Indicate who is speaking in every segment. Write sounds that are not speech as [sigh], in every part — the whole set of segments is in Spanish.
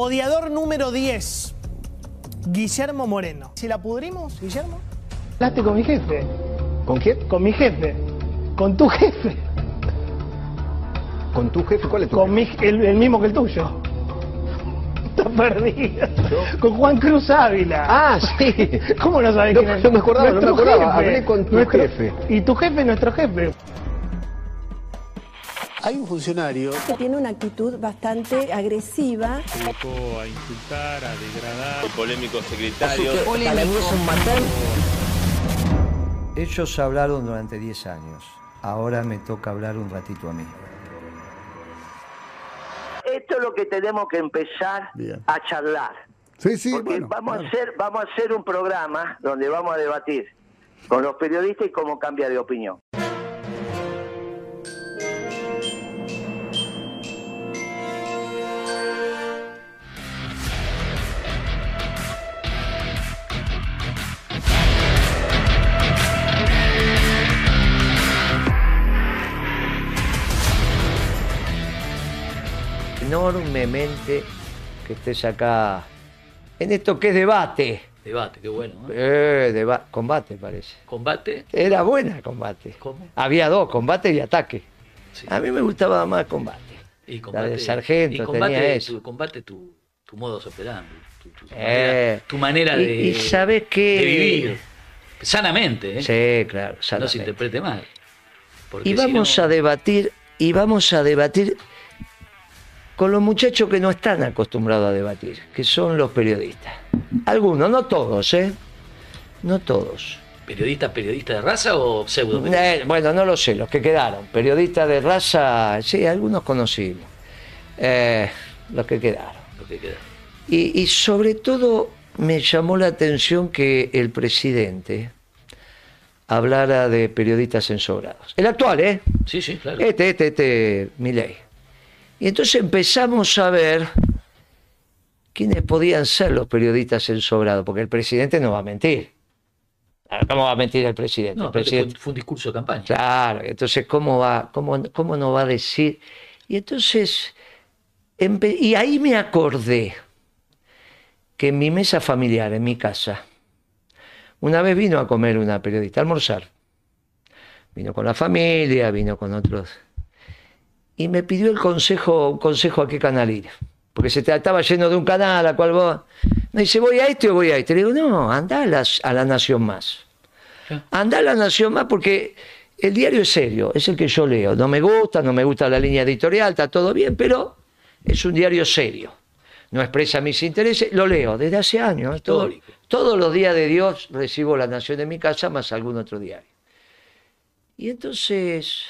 Speaker 1: Odiador número 10, Guillermo Moreno. ¿Si la pudrimos, Guillermo?
Speaker 2: Hablaste con mi jefe.
Speaker 3: ¿Con quién?
Speaker 2: Con mi jefe. Con tu jefe.
Speaker 3: ¿Con tu jefe? ¿Cuál es tu
Speaker 2: Con
Speaker 3: jefe?
Speaker 2: mi, el, el mismo que el tuyo. Estás perdido. Con Juan Cruz Ávila.
Speaker 3: Ah, sí.
Speaker 2: ¿Cómo no sabes
Speaker 3: No,
Speaker 2: quién es?
Speaker 3: no me acordaba, no me
Speaker 2: Nuestro
Speaker 3: acordaba.
Speaker 2: jefe.
Speaker 3: Hablé con tu
Speaker 2: Nuestro-
Speaker 3: jefe.
Speaker 2: Y tu jefe es nuestro jefe.
Speaker 4: Hay un funcionario
Speaker 5: que tiene una actitud bastante agresiva.
Speaker 6: Se dedicó a insultar, a degradar.
Speaker 7: polémico secretario.
Speaker 8: Ellos hablaron durante 10 años. Ahora me toca hablar un ratito a mí.
Speaker 9: Esto es lo que tenemos que empezar
Speaker 4: Bien.
Speaker 9: a charlar.
Speaker 4: Sí, sí,
Speaker 9: Porque
Speaker 4: bueno.
Speaker 9: vamos,
Speaker 4: claro.
Speaker 9: a hacer, vamos a hacer un programa donde vamos a debatir con los periodistas y cómo cambia de opinión.
Speaker 8: Enormemente que estés acá en esto que es debate.
Speaker 10: Debate, qué bueno. ¿eh?
Speaker 8: Eh, deba- combate parece.
Speaker 10: Combate.
Speaker 8: Era buena combate.
Speaker 10: ¿Cómo?
Speaker 8: Había dos, combate y ataque.
Speaker 10: Sí.
Speaker 8: A mí me gustaba más combate.
Speaker 10: Y
Speaker 8: La
Speaker 10: combate.
Speaker 8: de sargento
Speaker 10: y combate,
Speaker 8: tenía eso.
Speaker 10: Tu, combate tu, tu modo operandi. Tu, tu-
Speaker 8: Eh.
Speaker 10: manera, tu manera
Speaker 8: Y-
Speaker 10: de,
Speaker 8: y ¿sabés qué?
Speaker 10: de vivir. Sanamente, ¿eh?
Speaker 8: Sí, claro.
Speaker 10: no se interprete mal.
Speaker 8: Y
Speaker 10: si
Speaker 8: vamos
Speaker 10: no-
Speaker 8: a debatir, y vamos a debatir con los muchachos que no están acostumbrados a debatir, que son los periodistas. Algunos, no todos, ¿eh? No todos.
Speaker 10: ¿Periodista, periodista de raza o pseudo?
Speaker 8: Eh, bueno, no lo sé, los que quedaron. Periodistas de raza, sí, algunos conocimos. Eh, los que quedaron.
Speaker 10: Lo que queda.
Speaker 8: Y, y sobre todo me llamó la atención que el presidente hablara de periodistas ensobrados. El actual, ¿eh?
Speaker 10: Sí, sí, claro.
Speaker 8: Este, este, este, Milei. Y entonces empezamos a ver quiénes podían ser los periodistas ensobrados, porque el presidente no va a mentir. ¿Cómo va a mentir el presidente?
Speaker 10: no,
Speaker 8: el presidente
Speaker 10: fue, fue un discurso de campaña.
Speaker 8: Claro, entonces, ¿cómo va? ¿Cómo, cómo no va a decir? Y entonces, empe- y ahí me acordé que en mi mesa familiar, en mi casa, una vez vino a comer una periodista, a almorzar. Vino con la familia, vino con otros. Y me pidió el consejo, un consejo a qué canal ir. Porque se estaba yendo de un canal a cual vos. Me dice, ¿voy a este o voy a este? Le digo, no, anda a, las- a la Nación Más. Anda a la Nación Más porque el diario es serio, es el que yo leo. No me gusta, no me gusta la línea editorial, está todo bien, pero es un diario serio. No expresa mis intereses, lo leo desde hace años. Todo- todos los días de Dios recibo La Nación en mi casa más algún otro diario. Y entonces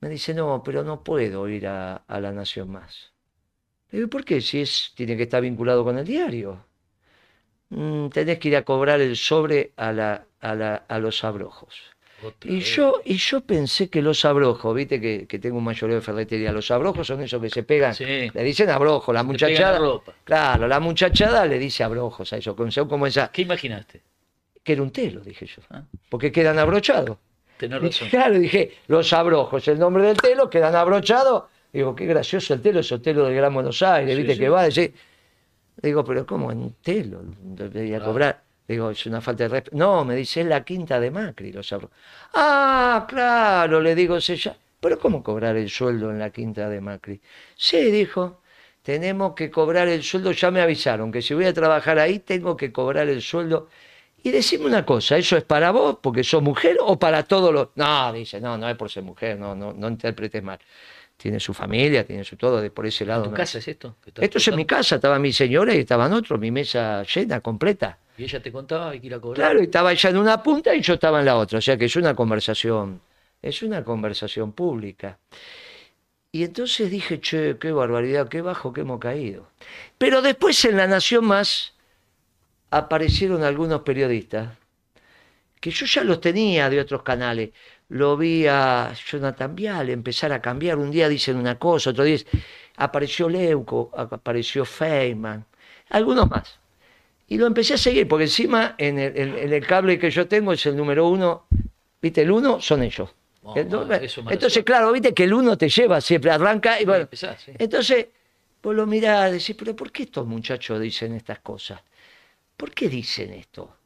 Speaker 8: me dice, no, pero no puedo ir a, a La Nación Más. Le digo, ¿por qué? Si es, tiene que estar vinculado con el diario. "Mm, tenés que ir a cobrar el sobre a, la, a, la- a los abrojos.
Speaker 10: Otra
Speaker 8: Y
Speaker 10: vez.
Speaker 8: yo, y yo pensé que los abrojos, viste que, que tengo un mayoreo de ferretería, los abrojos son esos que se pegan,
Speaker 10: Sí.
Speaker 8: le dicen abrojos, la
Speaker 10: Se
Speaker 8: muchachada.
Speaker 10: la ropa.
Speaker 8: Claro, la muchachada le dice abrojos a eso, como esa,
Speaker 10: ¿Qué imaginaste?
Speaker 8: que era un telo, dije yo,
Speaker 10: Ah.
Speaker 8: porque quedan abrochados.
Speaker 10: Tenés
Speaker 8: Dije,
Speaker 10: razón.
Speaker 8: Claro, dije, los abrojos, el nombre del telo, quedan abrochados. Digo, qué gracioso el telo, esos telos del Gran Buenos Aires,
Speaker 10: Sí,
Speaker 8: viste
Speaker 10: sí.
Speaker 8: que va, decir. Digo, pero ¿cómo en telo? Debería
Speaker 10: Claro.
Speaker 8: cobrar. Digo, es una falta de respeto. No, me dice, es la quinta de Macri, los abrojos. Ah, claro, le digo, se ya- pero ¿cómo cobrar el sueldo en la quinta de Macri? Sí, dijo, tenemos que cobrar el sueldo, ya me avisaron que si voy a trabajar ahí tengo que cobrar el sueldo. Y decime una cosa, ¿eso es para vos porque sos mujer o para todos los...? No, dice, no, no es por ser mujer, no, no, no interpretes mal. Tiene su familia, tiene su todo, de por ese lado.
Speaker 10: ¿Tu
Speaker 8: no.
Speaker 10: casa es esto?
Speaker 8: Esto es en mi casa, estaba mi señora y estaban otros, mi mesa llena, completa.
Speaker 10: Y ella te contaba hay que ir a cobrar.
Speaker 8: Claro, y estaba ella en una punta y yo estaba en la otra, o sea que es una conversación, es una conversación pública. Y entonces dije, che, qué barbaridad, qué bajo que hemos caído. Pero después en La Nación Más aparecieron algunos periodistas que yo ya los tenía de otros canales. Lo vi a Jonathan Vial empezar a cambiar. Un día dicen una cosa, otro día apareció Leuco, apareció Feynman, algunos más. Y lo empecé a seguir, porque encima en el, en- en el cable que yo tengo es el número uno, ¿viste? El uno son ellos.
Speaker 10: Oh,
Speaker 8: Entonces, claro, viste que el uno te lleva, siempre arranca y bueno.
Speaker 10: empezás, sí.
Speaker 8: Entonces, vos lo mirás y decís, pero ¿por qué estos muchachos dicen estas cosas? ¿Por qué dicen esto?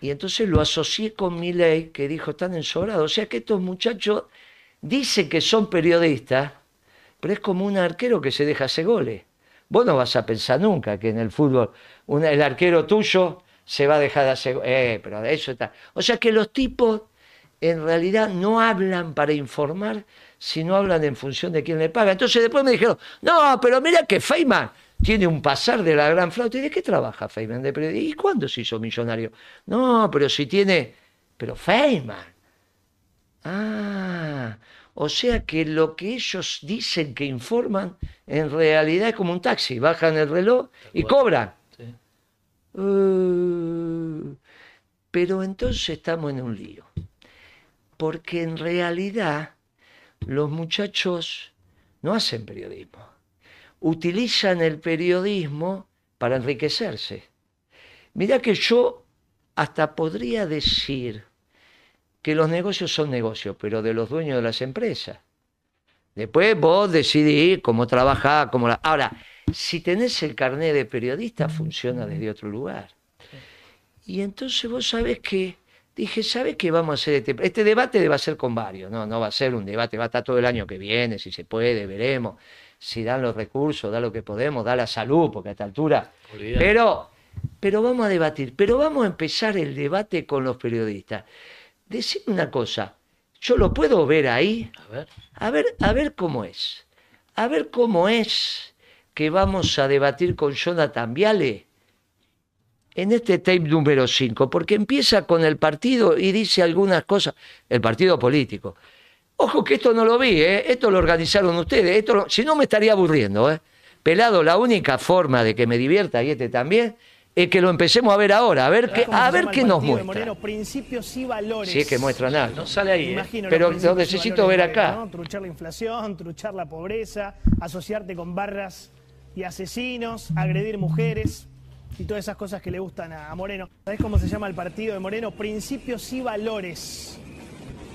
Speaker 8: Y entonces lo asocié con mi ley que dijo, están ensobrados. O sea que estos muchachos dicen que son periodistas, pero es como un arquero que se deja hacer goles. Vos no vas a pensar nunca que en el fútbol el arquero tuyo se va a dejar de hacer... Eh, pero eso está. O sea que los tipos en realidad no hablan para informar, sino hablan en función de quién le paga. Entonces después me dijeron, no, pero mira que Feynman tiene un pasar de la gran flauta. ¿Y de qué trabaja Feynman? De periodista. ¿Y cuándo se hizo millonario? No, pero si tiene... Pero Feynman. Ah, o sea que lo que ellos dicen que informan, en realidad es como un taxi. Bajan el reloj y cobran.
Speaker 10: Sí.
Speaker 8: Uh, pero entonces estamos en un lío. Porque en realidad los muchachos no hacen periodismo. Utilizan el periodismo para enriquecerse. Mirá que yo hasta podría decir que los negocios son negocios, pero de los dueños de las empresas. Después vos decidís cómo trabajar, cómo la... Ahora, si tenés el carnet de periodista, funciona desde otro lugar. Y entonces vos sabés que, dije, ¿sabés qué vamos a hacer? Este, este debate va a ser con varios, ¿no? no va a ser un debate, va a estar todo el año que viene, si se puede, veremos, si dan los recursos, da lo que podemos, da la salud, porque a esta altura...
Speaker 10: Olvidate.
Speaker 8: Pero, pero vamos a debatir, pero vamos a empezar el debate con los periodistas. Decime una cosa, ¿yo lo puedo ver ahí?
Speaker 10: A ver.
Speaker 8: A ver, a ver cómo es. A ver cómo es que vamos a debatir con Jonathan Viale en este tape número 5, porque empieza con el partido y dice algunas cosas, el partido político. Ojo que esto no lo vi, ¿eh? esto lo organizaron ustedes, esto lo- si no me estaría aburriendo. ¿eh? Pelado, la única forma de que me divierta y este también es que lo empecemos a ver ahora, a ver qué,
Speaker 1: ¿Cómo
Speaker 8: a ver qué
Speaker 1: el
Speaker 8: nos
Speaker 1: partido de
Speaker 8: muestra.
Speaker 1: Moreno, principios y valores.
Speaker 8: Si es que muestran algo.
Speaker 10: No sale ahí, ¿eh?
Speaker 8: Pero lo necesito ver acá.
Speaker 1: Truchar la inflación, truchar la pobreza, asociarte con barras y asesinos, agredir mujeres y todas esas cosas que le gustan a, a Moreno. ¿Sabés cómo se llama el partido de Moreno? Principios y valores.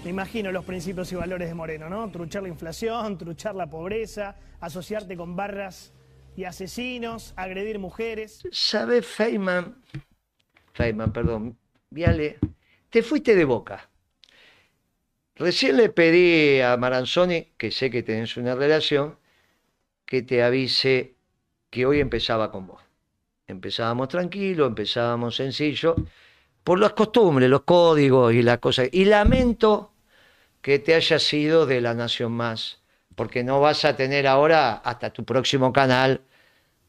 Speaker 1: Me imagino los principios y valores de Moreno, ¿no? Truchar la inflación, truchar la pobreza, asociarte con barras y asesinos, agredir mujeres.
Speaker 8: ¿Sabes, Feynman? Feynman, perdón. Viale, te fuiste de boca. Recién le pedí a Maranzoni, que sé que tenés una relación, que te avise que hoy empezaba con vos. Empezábamos tranquilo, empezábamos sencillo, por las costumbres, los códigos y las cosas. Y lamento que te hayas sido de la Nación Más, porque no vas a tener ahora hasta tu próximo canal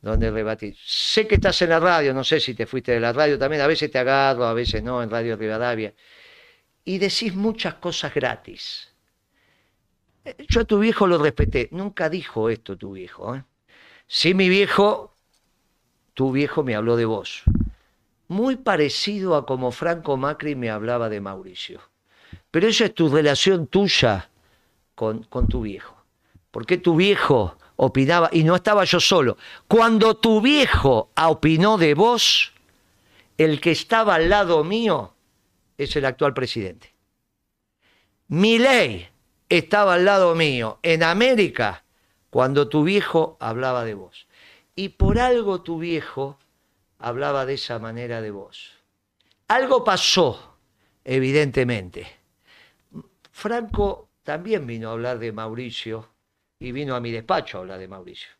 Speaker 8: donde rebatir. Sé que estás en la radio, no sé si te fuiste de la radio también, a veces te agarro, a veces no, en Radio Rivadavia, y decís muchas cosas gratis. Eh, Yo a tu viejo lo respeté, nunca dijo esto tu viejo. ¿eh? Sí, mi viejo, tu viejo me habló de vos. Muy parecido a como Franco Macri me hablaba de Mauricio. Pero esa es tu relación tuya con, con tu viejo. Porque tu viejo opinaba, y no estaba yo solo. Cuando tu viejo opinó de vos, el que estaba al lado mío es el actual presidente. Mi ley estaba al lado mío en América cuando tu viejo hablaba de vos. Y por algo tu viejo hablaba de esa manera de vos. Algo pasó, evidentemente. Franco también vino a hablar de Mauricio y vino a mi despacho a hablar de Mauricio.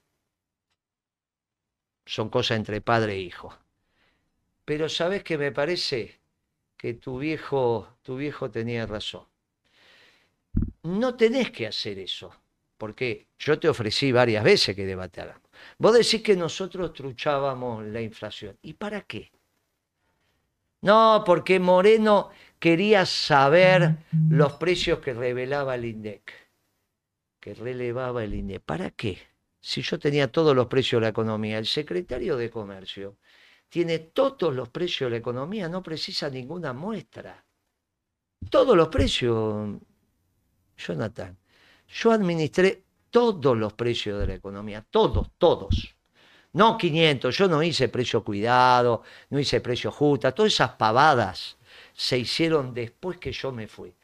Speaker 8: Son cosas entre padre e hijo. Pero sabes que me parece que tu viejo, tu viejo tenía razón. No tenés que hacer eso, porque yo te ofrecí varias veces que debatáramos. Vos decís que nosotros truchábamos la inflación. ¿Y para qué? No, porque Moreno quería saber los precios que revelaba el INDEC, que relevaba el INDEC. ¿Para qué? Si yo tenía todos los precios de la economía, el secretario de Comercio tiene todos los precios de la economía, no precisa ninguna muestra. Todos los precios, Jonathan. Yo administré todos los precios de la economía, todos, todos. No 500, yo no hice precio cuidado, no hice precio justa, todas esas pavadas se hicieron después que yo me fui.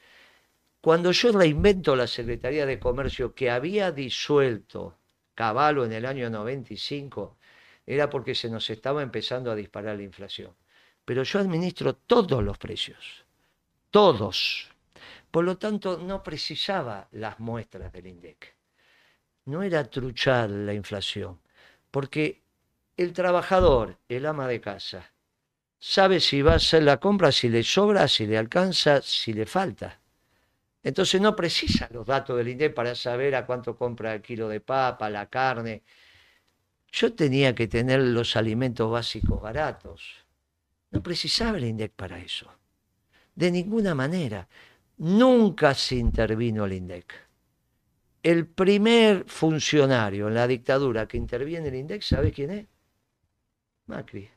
Speaker 8: Cuando yo reinvento la Secretaría de Comercio que había disuelto Caballo en el año 95, era porque se nos estaba empezando a disparar la inflación. Pero yo administro todos los precios, todos. Por lo tanto, no precisaba las muestras del INDEC. No era truchar la inflación, porque el trabajador, el ama de casa, sabe si va a hacer la compra, si le sobra, si le alcanza, si le falta. Entonces no precisa los datos del INDEC para saber a cuánto compra el kilo de papa, la carne. Yo tenía que tener los alimentos básicos baratos. No precisaba el INDEC para eso. De ninguna manera. Nunca se intervino el INDEC. El primer funcionario en la dictadura que interviene el INDEC, ¿sabe quién es? Macri.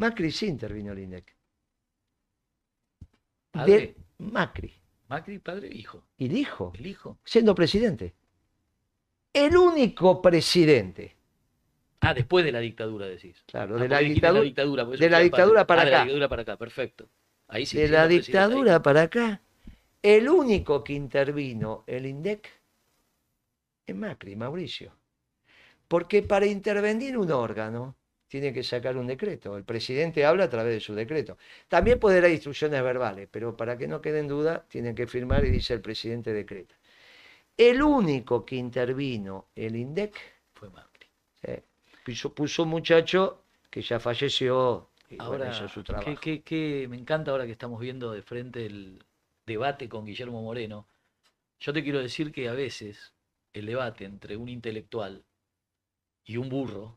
Speaker 8: Macri sí intervino el INDEC.
Speaker 10: Padre.
Speaker 8: De Macri.
Speaker 10: Macri, padre e hijo.
Speaker 8: Y dijo,
Speaker 10: El hijo.
Speaker 8: siendo presidente. El único presidente.
Speaker 10: Ah, después de la dictadura decís.
Speaker 8: Claro,
Speaker 10: Ah,
Speaker 8: de la
Speaker 10: porque dijiste
Speaker 8: dictadura.
Speaker 10: dictadura, eso
Speaker 8: de la dictadura para
Speaker 10: Ah, de la
Speaker 8: acá.
Speaker 10: dictadura para acá, perfecto. Ahí sí.
Speaker 8: de la
Speaker 10: ahí.
Speaker 8: dictadura para acá, el único que intervino el INDEC es Macri, Mauricio. Porque para intervenir un órgano tiene que sacar un decreto. El presidente habla a través de su decreto. También puede dar instrucciones verbales, pero para que no quede en duda, tienen que firmar y dice el presidente decreta. El único que intervino el INDEC
Speaker 10: Fue Macri.
Speaker 8: puso, puso un muchacho que ya falleció y bueno,
Speaker 10: Ahora,
Speaker 8: hizo su
Speaker 10: ¿qué-
Speaker 8: trabajo.
Speaker 10: qué- me encanta ahora que estamos viendo de frente el debate con Guillermo Moreno. Yo te quiero decir que a veces el debate entre un intelectual y un burro,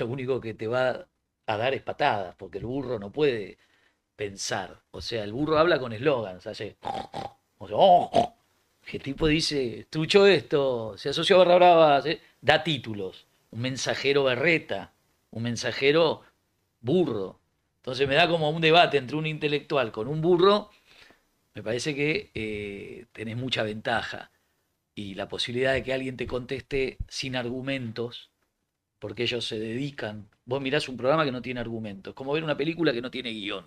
Speaker 10: lo único que te va a dar es patadas, porque el burro no puede pensar. O sea, el burro habla con eslogans, hace... o sea, "Oh", tipo dice, trucho esto, se asoció a Barra Brava, da títulos. Un mensajero berreta, un mensajero burro. Entonces me da como un debate entre un intelectual con un burro, me parece que eh, tenés mucha ventaja. Y la posibilidad de que alguien te conteste sin argumentos, porque ellos se dedican. Vos mirás un programa que no tiene argumentos, como ver una película que no tiene guion.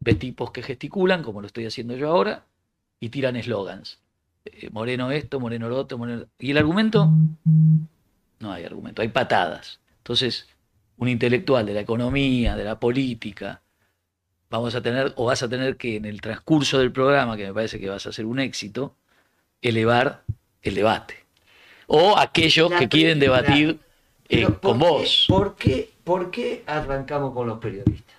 Speaker 10: Ves tipos que gesticulan, como lo estoy haciendo yo ahora, y tiran eslogans. Eh, moreno esto, Moreno lo otro, Moreno... ¿Y el argumento? No hay argumento, hay patadas. Entonces, un intelectual de la economía, de la política, vamos a tener, o vas a tener que en el transcurso del programa, que me parece que vas a ser un éxito, elevar el debate. O aquellos que quieren debatir eh, con
Speaker 8: ¿por qué-
Speaker 10: vos.
Speaker 8: ¿por qué, ¿Por qué arrancamos con los periodistas?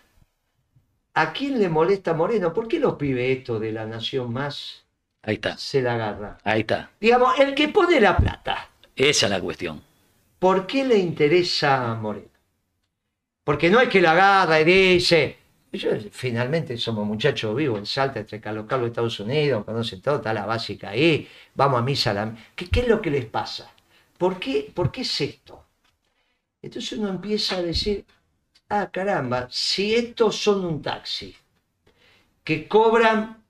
Speaker 8: ¿A quién le molesta Moreno? ¿Por qué los pibes esto de la nación más
Speaker 10: Ahí está,
Speaker 8: se la agarra?
Speaker 10: ahí está.
Speaker 8: Digamos, el que pone la plata,
Speaker 10: Esa es la cuestión.
Speaker 8: ¿por qué le interesa a Moreno? Porque no es que la agarra y dice, yo, finalmente somos muchachos vivos en Salta, entre Carlos Carlos, Estados Unidos, conocen todo, está la básica ahí, vamos a misa. la- ¿Qué, qué es lo que les pasa? ¿Por qué, ¿Por qué es esto? Entonces uno empieza a decir, ah, caramba, si estos son un taxi, que cobran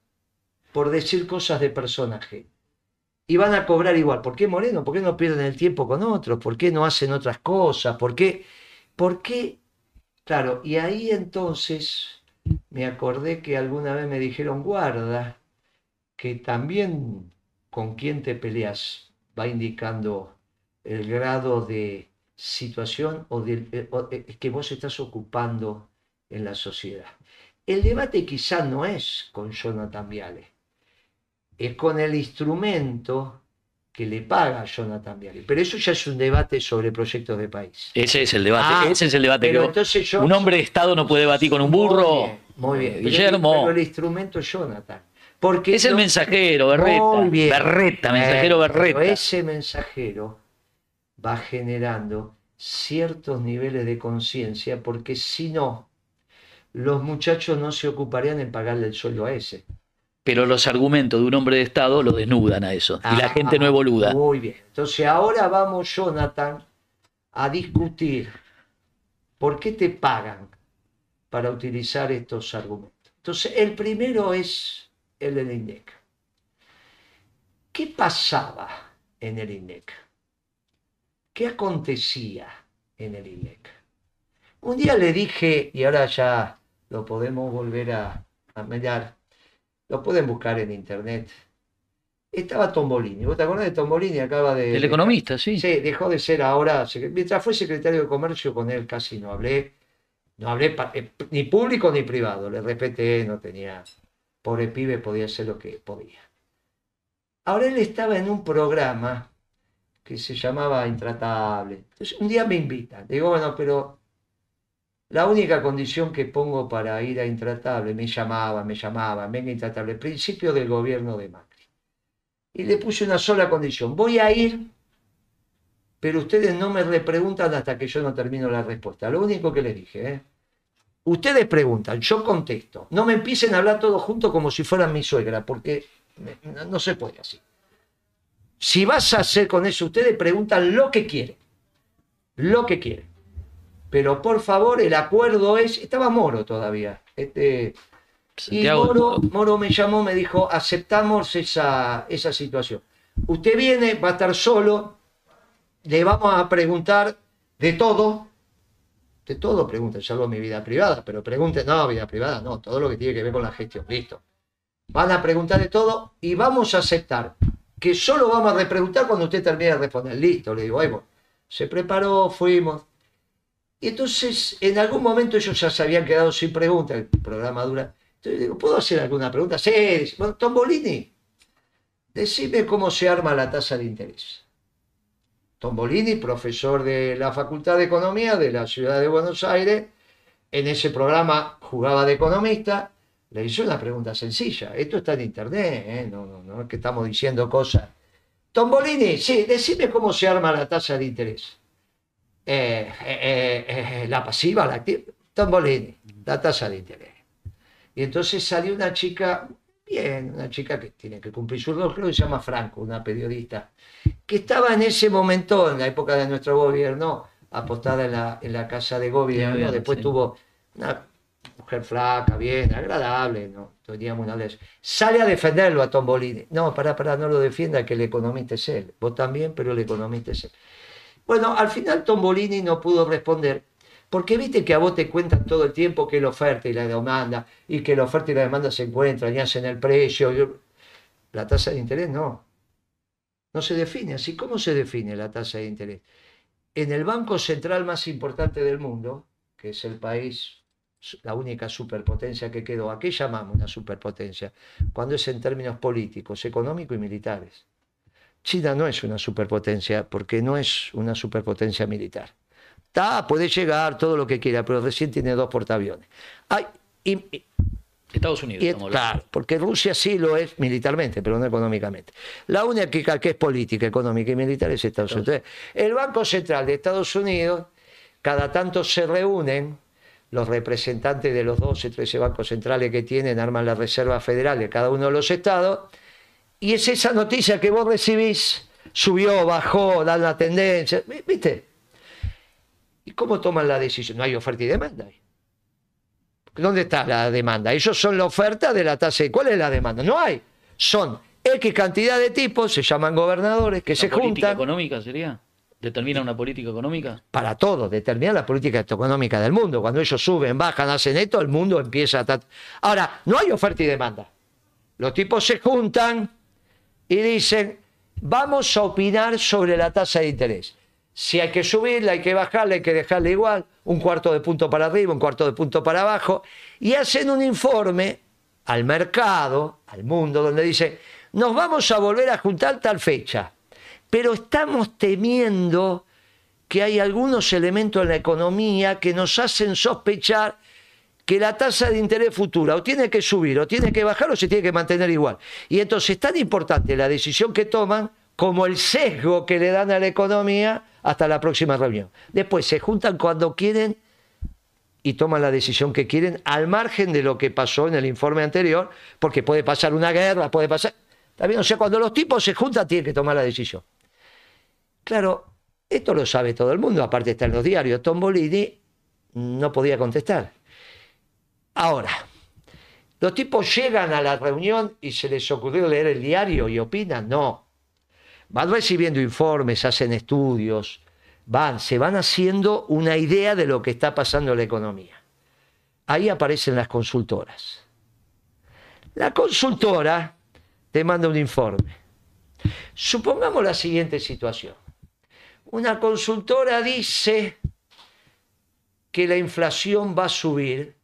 Speaker 8: por decir cosas de personaje, y van a cobrar igual, ¿por qué Moreno? ¿Por qué no pierden el tiempo con otros? ¿Por qué no hacen otras cosas? ¿Por qué? ¿Por qué? Claro, y ahí entonces me acordé que alguna vez me dijeron, guarda, que también con quién te peleas va indicando el grado de situación o, de, eh, o, eh, que vos estás ocupando en la sociedad. El debate quizá no es con Jonathan Viale, es con el instrumento que le paga a Jonathan Viale. Pero eso ya es un debate sobre proyectos de país.
Speaker 10: Ese es el debate.
Speaker 8: Ah,
Speaker 10: Ese es el debate que
Speaker 8: Pero entonces yo,
Speaker 10: un hombre de Estado no puede debatir con un burro.
Speaker 8: Muy bien, muy bien. Pero-
Speaker 10: Guillermo.
Speaker 8: Pero el instrumento es Jonathan. Porque
Speaker 10: Es el mensajero, Berreta.
Speaker 8: Muy bien.
Speaker 10: Berreta, mensajero
Speaker 8: Eh, pero
Speaker 10: Berreta.
Speaker 8: ese mensajero va generando ciertos niveles de conciencia, porque si no, los muchachos no se ocuparían en pagarle el sueldo a ese.
Speaker 10: Pero los argumentos de un hombre de Estado lo desnudan a eso. y la
Speaker 8: Ah,
Speaker 10: gente no es boluda.
Speaker 8: Muy bien. Entonces ahora vamos, Jonathan, a discutir por qué te pagan para utilizar estos argumentos. Entonces, el primero es el del INDEC. ¿Qué pasaba en el INDEC? ¿Qué acontecía en el INDEC? Un día le dije, y ahora ya lo podemos volver a, a mirar, lo pueden buscar en internet, estaba Tombolini. ¿Vos te acordás de Tombolini? Acaba de...
Speaker 10: El economista, sí.
Speaker 8: Sí, dejó de ser ahora, mientras fue secretario de Comercio, con él casi no hablé, no hablé eh, ni público ni privado, le respeté, no tenía, pobre pibe, podía hacer lo que podía. Ahora él estaba en un programa que se llamaba Intratable. Entonces, un día me invitan, digo, bueno, pero la única condición que pongo para ir a Intratable, me llamaban, me llamaban, venga Intratable, principio del gobierno de Macri. Y le puse una sola condición, voy a ir pero ustedes no me repreguntan hasta que yo no termino la respuesta. Lo único que les dije, ¿eh? Ustedes preguntan, yo contesto. No me empiecen a hablar todos juntos como si fueran mi suegra, porque no se puede así. Si vas a hacer con eso, ustedes preguntan lo que quieren. Lo que quieren. Pero por favor, el acuerdo es. Estaba Moro todavía. Este, y Moro, Moro me llamó, me dijo, aceptamos esa, esa situación. Usted viene, va a estar solo, le vamos a preguntar de todo, de todo pregunten, salvo mi vida privada, pero pregunten, no, vida privada, no, todo lo que tiene que ver con la gestión, listo. Van a preguntar de todo y vamos a aceptar que solo vamos a repreguntar cuando usted termine de responder, listo, le digo, ahí voy. Se preparó, fuimos. Y entonces, en algún momento ellos ya se habían quedado sin pregunta, el programa dura. Entonces digo, ¿puedo hacer alguna pregunta? Sí, bueno, Tombolini, decime cómo se arma la tasa de interés. Tombolini, profesor de la Facultad de Economía de la Ciudad de Buenos Aires, en ese programa jugaba de economista, le hizo una pregunta sencilla. Esto está en internet, ¿eh? no, no, no es que estamos diciendo cosas. Tombolini, sí, decime cómo se arma la tasa de interés. Eh, eh, la pasiva, la activa. Tombolini, la tasa de interés. Y entonces salió una chica, bien, una chica que tiene que cumplir su rol, creo que se llama Franco, una periodista, que estaba en ese momento, en la época de nuestro gobierno, apostada en la, en la casa de gobierno.
Speaker 10: gobierno,
Speaker 8: Después
Speaker 10: sí.
Speaker 8: tuvo una mujer flaca, bien, agradable, ¿no? Teníamos una. Sale a defenderlo a Tombolini. No, pará, pará, no lo defienda, que el economista es él. Vos también, pero el economista es él. Bueno, al final Tombolini no pudo responder, porque viste que a vos te cuentan todo el tiempo que la oferta y la demanda, y que la oferta y la demanda se encuentran y hacen el precio. La tasa de interés no. No se define así. ¿Cómo se define la tasa de interés? En el banco central más importante del mundo, que es el país, la única superpotencia que quedó, ¿a qué llamamos una superpotencia? Cuando es en términos políticos, económicos y militares. China no es una superpotencia porque no es una superpotencia militar. Está, puede llegar todo lo que quiera, pero recién tiene dos portaaviones. Ay, y, y-
Speaker 10: Estados Unidos,
Speaker 8: y- claro, porque Rusia sí lo es militarmente, pero no económicamente. La única que es política, económica y militar es Estados Unidos. Entonces, el Banco Central de Estados Unidos, cada tanto se reúnen los representantes de los 12, 13 bancos centrales que tienen, arman la Reserva Federal de cada uno de los estados, y es esa noticia que vos recibís, subió, bajó, da la tendencia, ¿vi- ¿viste? ¿Y cómo toman la decisión? No hay oferta y demanda. ¿Dónde está la demanda? Ellos son la oferta de la tasa. de- ¿Cuál es la demanda? No hay. Son X cantidad de tipos, se llaman gobernadores, que se
Speaker 10: ¿Una política
Speaker 8: juntan
Speaker 10: económica sería? ¿Determina una política económica?
Speaker 8: para todo, determinar la política económica del mundo. Cuando ellos suben, bajan, hacen esto, el mundo empieza a... Ahora, no hay oferta y demanda. Los tipos se juntan y dicen, vamos a opinar sobre la tasa de interés. Si hay que subirla, hay que bajarla, hay que dejarla igual, un cuarto de punto para arriba, un cuarto de punto para abajo, y hacen un informe al mercado, al mundo, donde dicen, nos vamos a volver a juntar tal fecha, pero estamos temiendo que hay algunos elementos en la economía que nos hacen sospechar que la tasa de interés futura o tiene que subir o tiene que bajar o se tiene que mantener igual. Y entonces es tan importante la decisión que toman como el sesgo que le dan a la economía hasta la próxima reunión. Después se juntan cuando quieren y toman la decisión que quieren al margen de lo que pasó en el informe anterior, porque puede pasar una guerra, puede pasar... ¿Está bien? O sea, cuando los tipos se juntan tienen que tomar la decisión. Claro, esto lo sabe todo el mundo, aparte está en los diarios. Tombolini no podía contestar. Ahora, ¿los tipos llegan a la reunión y se les ocurrió leer el diario y opinan? No. Van recibiendo informes, hacen estudios, van, se van haciendo una idea de lo que está pasando en la economía. Ahí aparecen las consultoras. La consultora te manda un informe. Supongamos la siguiente situación. Una consultora dice que la inflación va a subir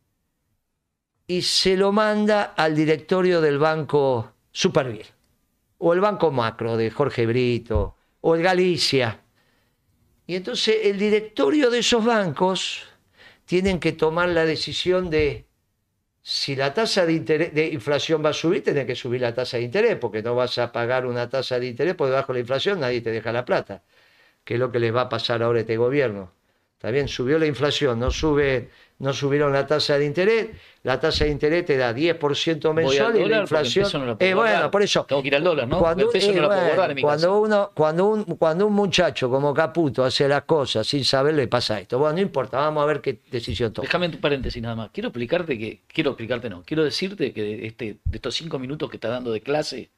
Speaker 8: y se lo manda al directorio del banco Superviel, o el banco Macro de Jorge Brito, o el Galicia. Y entonces el directorio de esos bancos tienen que tomar la decisión de si la tasa de, interés- de inflación va a subir, tenés que subir la tasa de interés, porque no vas a pagar una tasa de interés por debajo de la inflación, nadie te deja la plata, que es lo que les va a pasar ahora a este gobierno. Está bien, subió la inflación, no, sube, no subieron la tasa de interés, la tasa de interés te da 10%
Speaker 10: Voy al
Speaker 8: mensual y la inflación...
Speaker 10: peso no lo puedo
Speaker 8: Eh, bueno, por eso...
Speaker 10: Tengo que ir al dólar, ¿no?
Speaker 8: Cuando, eh,
Speaker 10: no lo puedo
Speaker 8: bueno,
Speaker 10: guardar en mi
Speaker 8: cuando uno, cuando un, cuando un muchacho como Caputo hace las cosas sin saber, le pasa esto. Bueno, no importa, vamos a ver qué decisión toma.
Speaker 10: Déjame un paréntesis nada más. Quiero explicarte que, quiero explicarte no, quiero decirte que de, este, de estos cinco minutos que está dando de clase,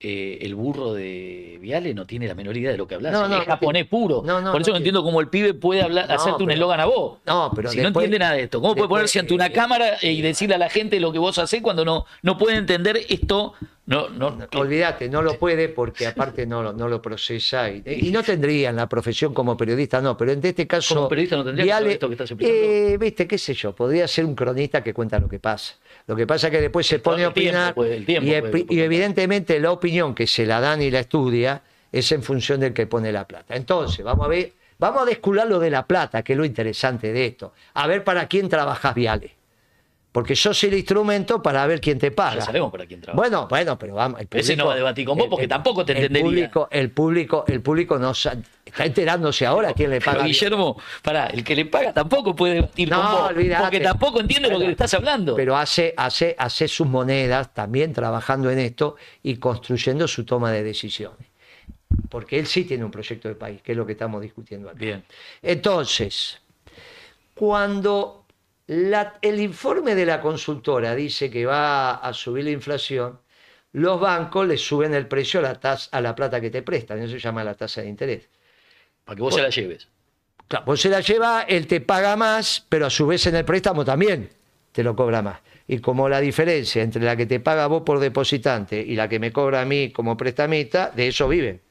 Speaker 10: eh, el burro de Viale no tiene la menor idea de lo que hablas.
Speaker 8: No, no,
Speaker 10: es japonés puro.
Speaker 8: No,
Speaker 10: Por eso
Speaker 8: no
Speaker 10: entiendo cómo el pibe puede hablar, hacerte un eslogan a vos.
Speaker 8: No, pero
Speaker 10: si no entiende nada de esto, ¿cómo puede ponerse ante una
Speaker 8: eh,
Speaker 10: cámara y decirle a la gente lo que vos hacés cuando no, no puede entender esto? No, no,
Speaker 8: Olvídate, no lo puede porque [laughs] aparte no, lo- no lo procesa y, y no tendría en la profesión como periodista, no, pero en este caso...
Speaker 10: Como periodista no tendría que saber esto que estás explicando.
Speaker 8: eh, viste, qué sé yo, podría ser un cronista que cuenta lo que pasa. Lo que pasa es que después se pone a
Speaker 10: tiempo
Speaker 8: opinar
Speaker 10: tiempo
Speaker 8: y, y evidentemente la opinión que se la dan y la estudia es en función del que pone la plata. Entonces, vamos a ver, vamos a descular lo de la plata, que es lo interesante de esto. A ver para quién trabajas, Viale. Porque sos el instrumento para ver quién te paga.
Speaker 10: Ya sabemos para quién trabaja.
Speaker 8: Bueno, bueno, pero vamos. el
Speaker 10: Ese no va a debatir con vos porque tampoco te
Speaker 8: el
Speaker 10: entendería.
Speaker 8: Público, el público, el público no está enterándose ahora quién le
Speaker 10: Pero
Speaker 8: paga.
Speaker 10: Guillermo, pará, el que le paga tampoco puede debatir
Speaker 8: No,
Speaker 10: con vos,
Speaker 8: olvídate.
Speaker 10: porque tampoco entiende lo que le estás hablando.
Speaker 8: Pero hace, hace, hace sus monedas también trabajando en esto y construyendo su toma de decisiones. Porque él sí tiene un proyecto de país, que es lo que estamos discutiendo aquí.
Speaker 10: Bien.
Speaker 8: Entonces, cuando la- el informe de la consultora dice que va a subir la inflación, los bancos le suben el precio a la, tasa, a la plata que te prestan, eso se llama la tasa de interés.
Speaker 10: Para que vos se la lleves.
Speaker 8: Claro, vos se la lleva, él te paga más, pero a su vez en el préstamo también te lo cobra más. Y como la diferencia entre la que te paga vos por depositante y la que me cobra a mí como prestamista, de eso viven.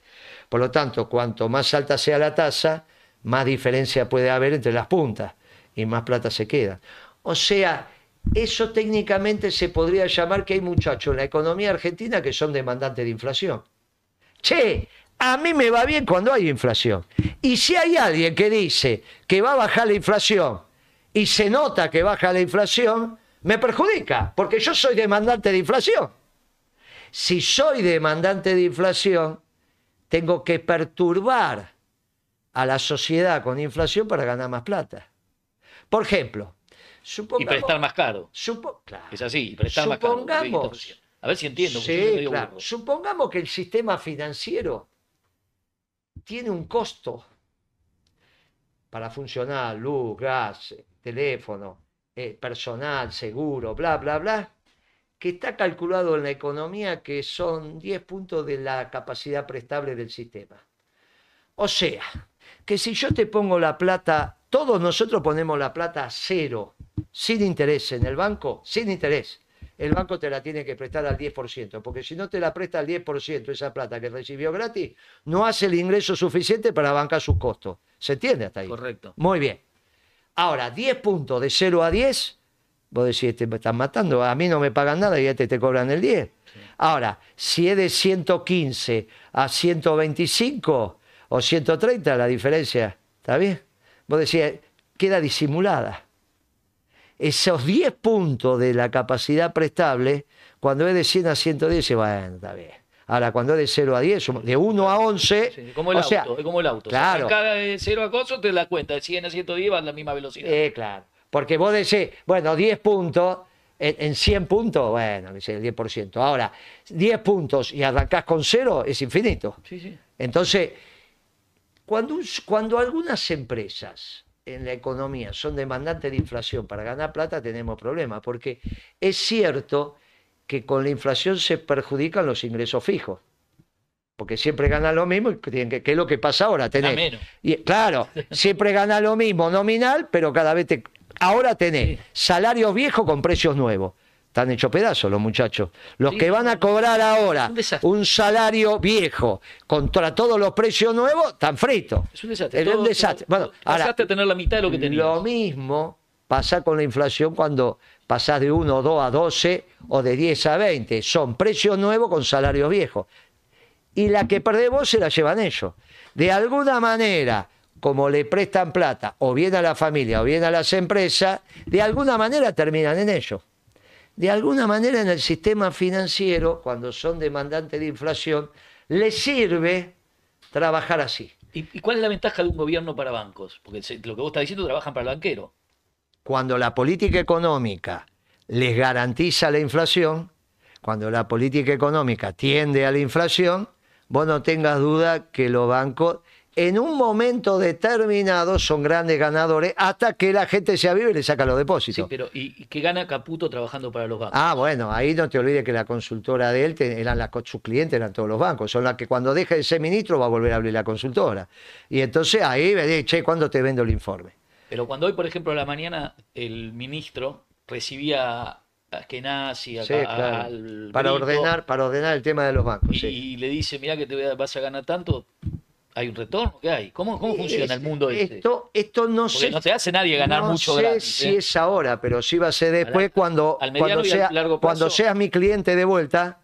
Speaker 8: Por lo tanto, cuanto más alta sea la tasa, más diferencia puede haber entre las puntas y más plata se queda. O sea, eso técnicamente se podría llamar que hay muchachos en la economía argentina que son demandantes de inflación. Che, a mí me va bien cuando hay inflación. Y si hay alguien que dice que va a bajar la inflación y se nota que baja la inflación, me perjudica, porque yo soy demandante de inflación. Si soy demandante de inflación, tengo que perturbar a la sociedad con inflación para ganar más plata. Por ejemplo,
Speaker 10: Y
Speaker 8: supongamos...
Speaker 10: prestar más caro.
Speaker 8: supo- claro.
Speaker 10: Es así, y prestar más caro.
Speaker 8: Supongamos-
Speaker 10: Sí, entonces, a ver si entiendo.
Speaker 8: Sí, claro. Supongamos que el sistema financiero tiene un costo para funcionar, luz, gas, teléfono, eh, personal, seguro, bla, bla, bla, que está calculado en la economía que son 10 puntos de la capacidad prestable del sistema. O sea, que si yo te pongo la plata, todos nosotros ponemos la plata a cero, sin interés en el banco, sin interés. El banco te la tiene que prestar al 10%, porque si no te la presta al 10% esa plata que recibió gratis, no hace el ingreso suficiente para bancar sus costos. ¿Se entiende hasta ahí?
Speaker 10: Correcto.
Speaker 8: Muy bien. Ahora, 10 puntos de 0 a 10, vos decís, este me están matando, a mí no me pagan nada y a este te cobran el 10. Ahora, si es de 115 a 125 o 130, la diferencia, ¿está bien? Vos decís, queda disimulada. Esos 10 puntos de la capacidad prestable, cuando es de 100 a 110, bueno, está bien. Ahora, cuando es de 0 a 10, de 1 a 11,
Speaker 10: Sí, como el
Speaker 8: o
Speaker 10: auto,
Speaker 8: sea,
Speaker 10: es como el auto.
Speaker 8: claro.
Speaker 10: Arranca de 0 a coso, te das cuenta. De 100 a 110 va a la misma velocidad.
Speaker 8: Eh, claro. Porque vos decís, bueno, 10 puntos, en, en 100 puntos, bueno, el 10%. Ahora, 10 puntos y arrancás con cero es infinito.
Speaker 10: Sí, sí.
Speaker 8: Entonces, cuando, un- cuando algunas empresas en la economía son demandantes de inflación para ganar plata, tenemos problemas, porque es cierto que con la inflación se perjudican los ingresos fijos. Porque siempre ganan lo mismo, que, que es lo que pasa ahora. Tenés,
Speaker 10: menos.
Speaker 8: y, claro, [laughs] siempre gana lo mismo nominal, pero cada vez te... Ahora tenés salarios viejos con precios nuevos. Están hechos pedazos los muchachos. Los
Speaker 10: Sí,
Speaker 8: que van a cobrar ahora
Speaker 10: un
Speaker 8: salario viejo contra todos los precios nuevos, están fritos.
Speaker 10: Es un desastre.
Speaker 8: Es un desastre.
Speaker 10: todo-
Speaker 8: Bueno, ahora,
Speaker 10: pasaste a tener la mitad de lo que tenías.
Speaker 8: lo mismo pasa con la inflación cuando pasás de 1 o 2 a 12 o de 10 a 20. Son precios nuevos con salarios viejos. Y la que perdés vos se la llevan ellos. De alguna manera, como le prestan plata o bien a la familia o bien a las empresas, de alguna manera terminan en ellos. De alguna manera en el sistema financiero, cuando son demandantes de inflación, les sirve trabajar así.
Speaker 10: ¿Y, y cuál es la ventaja de un gobierno para bancos? Porque lo que vos estás diciendo trabajan para el banquero.
Speaker 8: cuando la política económica les garantiza la inflación, cuando la política económica tiende a la inflación, vos no tengas duda que los bancos en un momento determinado son grandes ganadores hasta que la gente se avive y le saca los
Speaker 10: Sí,
Speaker 8: depósitos.
Speaker 10: pero ¿y, qué gana Caputo trabajando para los bancos?
Speaker 8: Ah, bueno, ahí no te olvides que la consultora de él te- eran las, sus clientes eran todos los bancos, son las que cuando deje de ser ministro va a volver a abrir la consultora. Y entonces ahí me dice, che, ¿cuándo te vendo el informe?
Speaker 10: Pero cuando hoy, por ejemplo, a la mañana el ministro recibía a Kenasi, a,
Speaker 8: Sí, claro.
Speaker 10: al
Speaker 8: Para ordenar, para ordenar el tema de los bancos.
Speaker 10: y,
Speaker 8: sí.
Speaker 10: y le dice, mira que te vas a ganar tanto, ¿hay un retorno? ¿Qué hay? ¿Cómo, cómo funciona el mundo este?
Speaker 8: Esto, esto no
Speaker 10: Porque
Speaker 8: sé.
Speaker 10: no te hace nadie ganar
Speaker 8: no
Speaker 10: mucho
Speaker 8: sé
Speaker 10: gratis,
Speaker 8: si
Speaker 10: ¿eh?
Speaker 8: es ahora, pero sí va a ser después cuando, cuando, sea, cuando seas mi cliente de vuelta.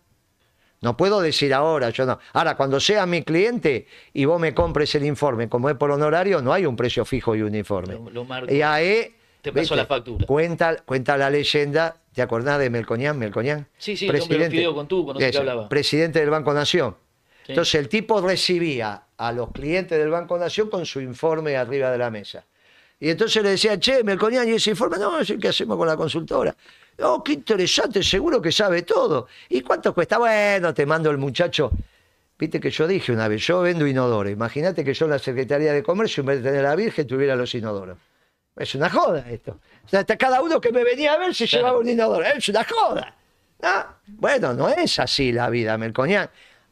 Speaker 8: No puedo decir ahora, yo no. Ahora, cuando seas mi cliente y vos me compres el informe, como es por honorario, no hay un precio fijo y un informe.
Speaker 10: Lo- lo marco.
Speaker 8: Y ahí,
Speaker 10: Te pasó la factura.
Speaker 8: Cuenta, cuenta la leyenda, ¿te acordás de Melcoñán? Melcoñán.
Speaker 10: Sí, sí, fideos con tubo, no sé qué hablaba.
Speaker 8: Presidente del Banco Nación.
Speaker 10: Sí.
Speaker 8: Entonces el tipo recibía a los clientes del Banco Nación con su informe arriba de la mesa. Y entonces le decía, che, Melconian, ¿y ese informe? No, es el que hacemos con la consultora. Oh, qué interesante, seguro que sabe todo. ¿Y cuánto cuesta? Bueno, te mando el muchacho. Viste que yo dije una vez, yo vendo inodoros. Imagínate que yo en la Secretaría de Comercio, en vez de tener a la Virgen, tuviera los inodoros. Es una joda esto. O sea, hasta cada uno que me venía a ver se llevaba un inodoro. Es una joda. ¿no? Bueno, no es así la vida, Melcoñán.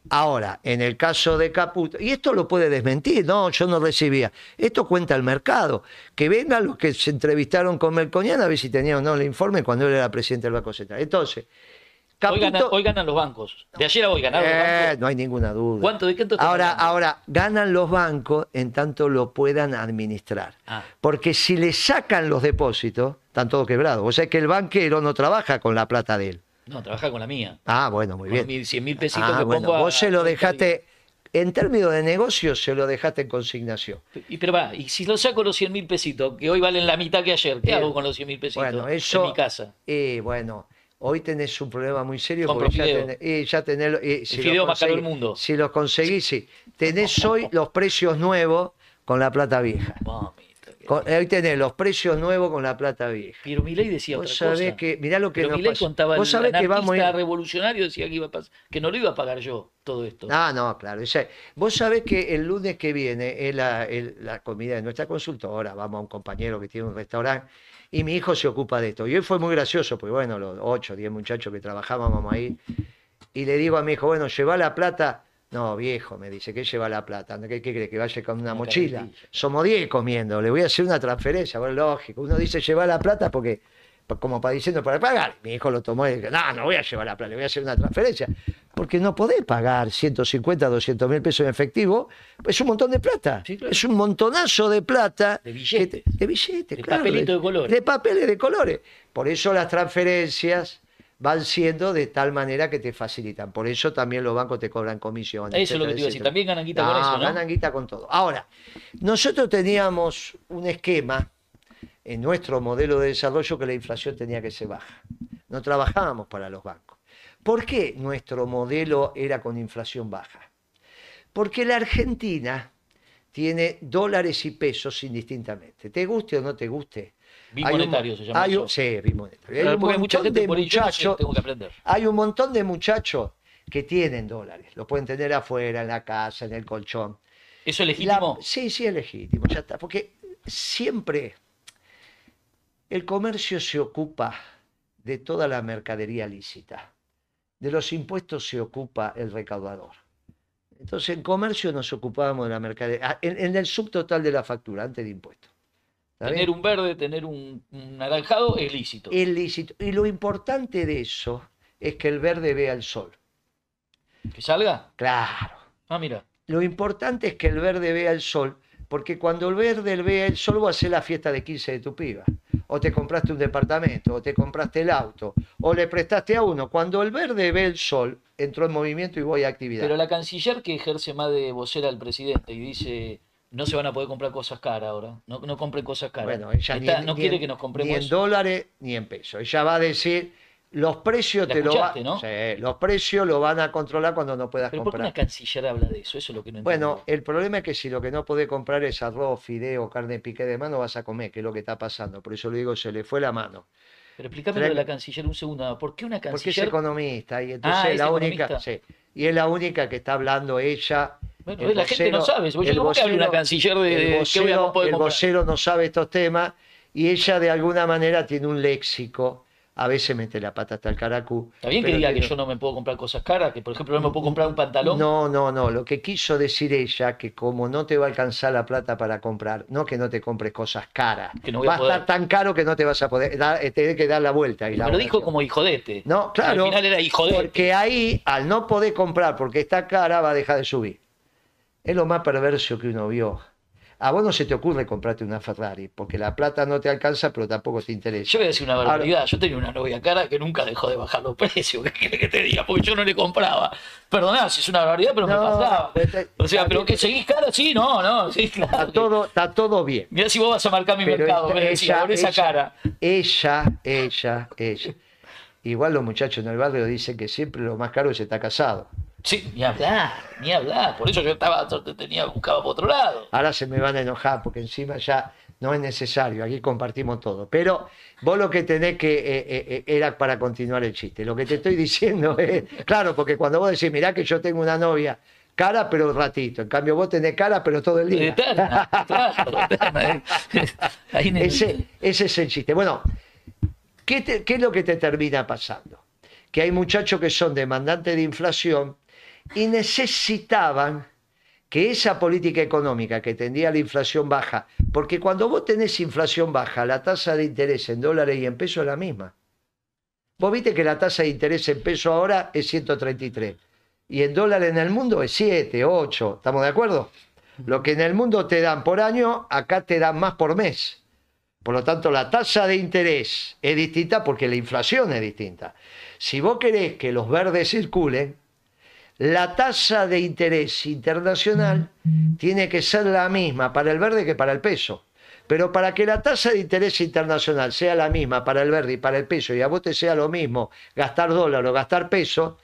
Speaker 8: Ahora, en el caso de Caputo, y esto lo puede desmentir, no, yo no recibía. Esto cuenta el mercado. Que vengan los que se entrevistaron con Melcoñán a ver si tenían o no el informe cuando él era presidente del Banco Central. Entonces,
Speaker 10: Hoy,
Speaker 8: Caputo.
Speaker 10: ganan, hoy ganan los bancos. De ayer a hoy ganaron los
Speaker 8: Eh,
Speaker 10: bancos.
Speaker 8: no hay ninguna duda.
Speaker 10: ¿Cuánto- de
Speaker 8: ahora,
Speaker 10: hablando?
Speaker 8: ahora, ganan los bancos en tanto lo puedan administrar.
Speaker 10: Ah.
Speaker 8: Porque si le sacan los depósitos, están todos quebrados. O sea que el banquero no trabaja con la plata de él.
Speaker 10: No, trabaja con la mía.
Speaker 8: Ah, bueno, muy
Speaker 10: Con
Speaker 8: bien.
Speaker 10: mis 100 mil pesitos
Speaker 8: Ah,
Speaker 10: que
Speaker 8: bueno,
Speaker 10: pongo a-
Speaker 8: vos se lo dejaste, en términos de negocio, se lo dejaste en consignación.
Speaker 10: Y pero va, y si lo saco los 100 mil pesitos, que hoy valen la mitad que ayer, ¿qué
Speaker 8: Bien.
Speaker 10: hago con los 100 mil pesitos
Speaker 8: Bueno, eso.
Speaker 10: en mi casa?
Speaker 8: Eh, bueno, hoy tenés un problema muy serio
Speaker 10: Compro
Speaker 8: porque ya tenés, eh, ya tenés- eh, si
Speaker 10: El fideo más caro del mundo.
Speaker 8: Si los conseguís, sí. Tenés hoy los precios nuevos con la plata vieja.
Speaker 10: Que-
Speaker 8: Con- hoy tenés los precios nuevos con la plata vieja.
Speaker 10: Pero Milei decía
Speaker 8: Vos
Speaker 10: otra
Speaker 8: sabés
Speaker 10: cosa.
Speaker 8: que, mirá lo que
Speaker 10: Pero
Speaker 8: nos
Speaker 10: Milei contaba
Speaker 8: Vos
Speaker 10: el
Speaker 8: que vamos a ir-
Speaker 10: revolucionario decía que iba a pas- que no lo iba a pagar yo todo esto.
Speaker 8: Ah, no, claro. vos sabés que el lunes que viene es la, el- la comida de nuestra consultora. Vamos a un compañero que tiene un restaurante y mi hijo se ocupa de esto. Y hoy fue muy gracioso, porque bueno, los 8 o 10 muchachos que trabajábamos ahí. Y le digo a mi hijo, bueno, lleva la plata. No, viejo, me dice, ¿qué lleva la plata? ¿Qué, qué cree? ¿Que vaya con una
Speaker 10: Una
Speaker 8: mochila?
Speaker 10: carretilla.
Speaker 8: Somos 10 comiendo, le voy a hacer una transferencia. Bueno, lógico. Uno dice, lleva la plata porque, como para diciendo, para pagar. Mi hijo lo tomó y dijo, no, no voy a llevar la plata, le voy a hacer una transferencia. Porque no podés pagar 150, 200 mil pesos en efectivo. Es un montón de plata.
Speaker 10: Sí, claro.
Speaker 8: Es un montonazo de plata.
Speaker 10: De billetes.
Speaker 8: que- de billetes,
Speaker 10: De
Speaker 8: claro,
Speaker 10: papelito de colores.
Speaker 8: De papeles de colores. Por eso las transferencias van siendo de tal manera que te facilitan. Por eso también los bancos te cobran comisiones.
Speaker 10: Eso es lo que te iba a decir. También ganan guita con eso, ¿no?
Speaker 8: ganan guita con todo. Ahora, nosotros teníamos un esquema en nuestro modelo de desarrollo que la inflación tenía que ser baja. No trabajábamos para los bancos. ¿Por qué nuestro modelo era con inflación baja? Porque la Argentina tiene dólares y pesos indistintamente. Te guste o no te guste.
Speaker 10: Bimonetario
Speaker 8: Hay un-
Speaker 10: se llama
Speaker 8: hay un-
Speaker 10: eso.
Speaker 8: Sí, bimonetario. Hay un
Speaker 10: hay mucha
Speaker 8: montón
Speaker 10: gente
Speaker 8: de muchachos
Speaker 10: tengo que aprender.
Speaker 8: hay un montón de muchachos que tienen dólares. Los pueden tener afuera, en la casa, en el colchón.
Speaker 10: ¿Eso es
Speaker 8: La-
Speaker 10: legítimo?
Speaker 8: sí, sí, es legítimo, ya está. Porque siempre el comercio se ocupa de toda la mercadería lícita. De los impuestos se ocupa el recaudador. Entonces, en comercio nos ocupábamos de la mercadería, en, en el subtotal de la factura, antes de impuestos. ¿Está
Speaker 10: Tener un verde, tener un, un naranjado es lícito.
Speaker 8: Es lícito. Y lo importante de eso es que el verde vea el sol.
Speaker 10: ¿Que salga?
Speaker 8: Claro.
Speaker 10: Ah, mira.
Speaker 8: Lo importante es que el verde vea el sol, porque cuando el verde vea el sol, vos hacer la fiesta de 15 de tu piba. O te compraste un departamento, o te compraste el auto, o le prestaste a uno. Cuando el verde ve el sol, entró en movimiento y voy a actividad.
Speaker 10: Pero la canciller que ejerce más de vocera al presidente y dice no se van a poder comprar cosas caras ahora, no, no compren cosas caras.
Speaker 8: Bueno, ella ni
Speaker 10: Está- no
Speaker 8: ni
Speaker 10: quiere
Speaker 8: en-
Speaker 10: que nos compremos
Speaker 8: Ni en dólares ni en pesos. Ella va a decir, los precios
Speaker 10: La
Speaker 8: te lo va-
Speaker 10: escuchaste, ¿no?
Speaker 8: Sí, los precios lo van a controlar cuando no puedas
Speaker 10: Pero ¿por qué
Speaker 8: comprar.
Speaker 10: una canciller habla de eso? Eso es lo que no entiendo.
Speaker 8: Bueno, el problema es que si lo que no podés comprar es arroz, fideo, carne piqué de mano, vas a comer, que es lo que está pasando. Por eso le digo, se le fue la mano.
Speaker 10: Pero explícame lo de la canciller un segundo. ¿Por qué una
Speaker 8: Porque es
Speaker 10: canciller?
Speaker 8: economista y entonces
Speaker 10: Ah,
Speaker 8: es la única, sí, y es la única que está hablando ella.
Speaker 10: Bueno, la gente no
Speaker 8: vocero-
Speaker 10: sabe. Yo
Speaker 8: el
Speaker 10: ¿Cómo que habla una
Speaker 8: vocero-
Speaker 10: canciller de,
Speaker 8: el vocero,
Speaker 10: poder
Speaker 8: el vocero no sabe estos temas y ella de alguna manera tiene un léxico. A veces mete la pata hasta el caracú.
Speaker 10: Está bien que diga que yo no me puedo comprar cosas caras, que por ejemplo no me puedo comprar un pantalón.
Speaker 8: No, no, no. Lo que quiso decir ella, que como no te va a alcanzar la plata para comprar, no que no te compres cosas caras.
Speaker 10: Que no voy a
Speaker 8: va a
Speaker 10: poder.
Speaker 8: estar tan caro que no te vas a poder dar, eh, tener que dar la vuelta. Y la
Speaker 10: Pero dijo como hijodete.
Speaker 8: No, claro.
Speaker 10: Al final era hijodete.
Speaker 8: Porque ahí, al no poder comprar porque está cara, va a dejar de subir. Es lo más perverso que uno vio. A vos no se te ocurre comprarte una Ferrari, porque la plata no te alcanza, pero tampoco te interesa.
Speaker 10: Yo voy a decir una barbaridad. Yo tenía una novia cara que nunca dejó de bajar los precios. [laughs] ¿Qué que te diga? Porque yo no le compraba. Perdoná si es una barbaridad, pero me pasaba.
Speaker 8: te-
Speaker 10: O sea,
Speaker 8: está
Speaker 10: pero que seguís cara, sí, no, no, sí,
Speaker 8: Está
Speaker 10: claro.
Speaker 8: todo, está todo bien.
Speaker 10: Mirá si vos vas a marcar mi
Speaker 8: Pero
Speaker 10: mercado,
Speaker 8: esta-
Speaker 10: me decía, con esa cara.
Speaker 8: Ella, ella, ella. Igual los muchachos en el barrio dicen que siempre lo más caro es estar casado.
Speaker 10: Sí, ni hablar, ni hablar. Por eso yo estaba, yo tenía, buscaba por otro lado.
Speaker 8: Ahora se me van a enojar porque encima ya no es necesario, aquí compartimos todo. Pero vos lo que tenés que, eh, eh, eh, era para continuar el chiste, lo que te estoy [laughs] diciendo es, claro, porque cuando vos decís, mirá que yo tengo una novia cara pero un ratito, en cambio vos tenés cara pero todo el día.
Speaker 10: Eterna, claro, eterna. [laughs] Ahí en el-
Speaker 8: Ese, ese es el chiste. Bueno, ¿qué, te- qué es lo que te termina pasando? Que hay muchachos que son demandantes de inflación y necesitaban que esa política económica que tendría la inflación baja, porque cuando vos tenés inflación baja, la tasa de interés en dólares y en pesos es la misma. Vos viste que la tasa de interés en peso ahora es 133 y en dólares en el mundo es 7, 8, ¿estamos de acuerdo? Lo que en el mundo te dan por año, acá te dan más por mes. Por lo tanto, la tasa de interés es distinta porque la inflación es distinta. Si vos querés que los verdes circulen, la tasa de interés internacional tiene que ser la misma para el verde que para el peso. Pero para que la tasa de interés internacional sea la misma para el verde y para el peso, y a vos te sea lo mismo gastar dólar o gastar peso,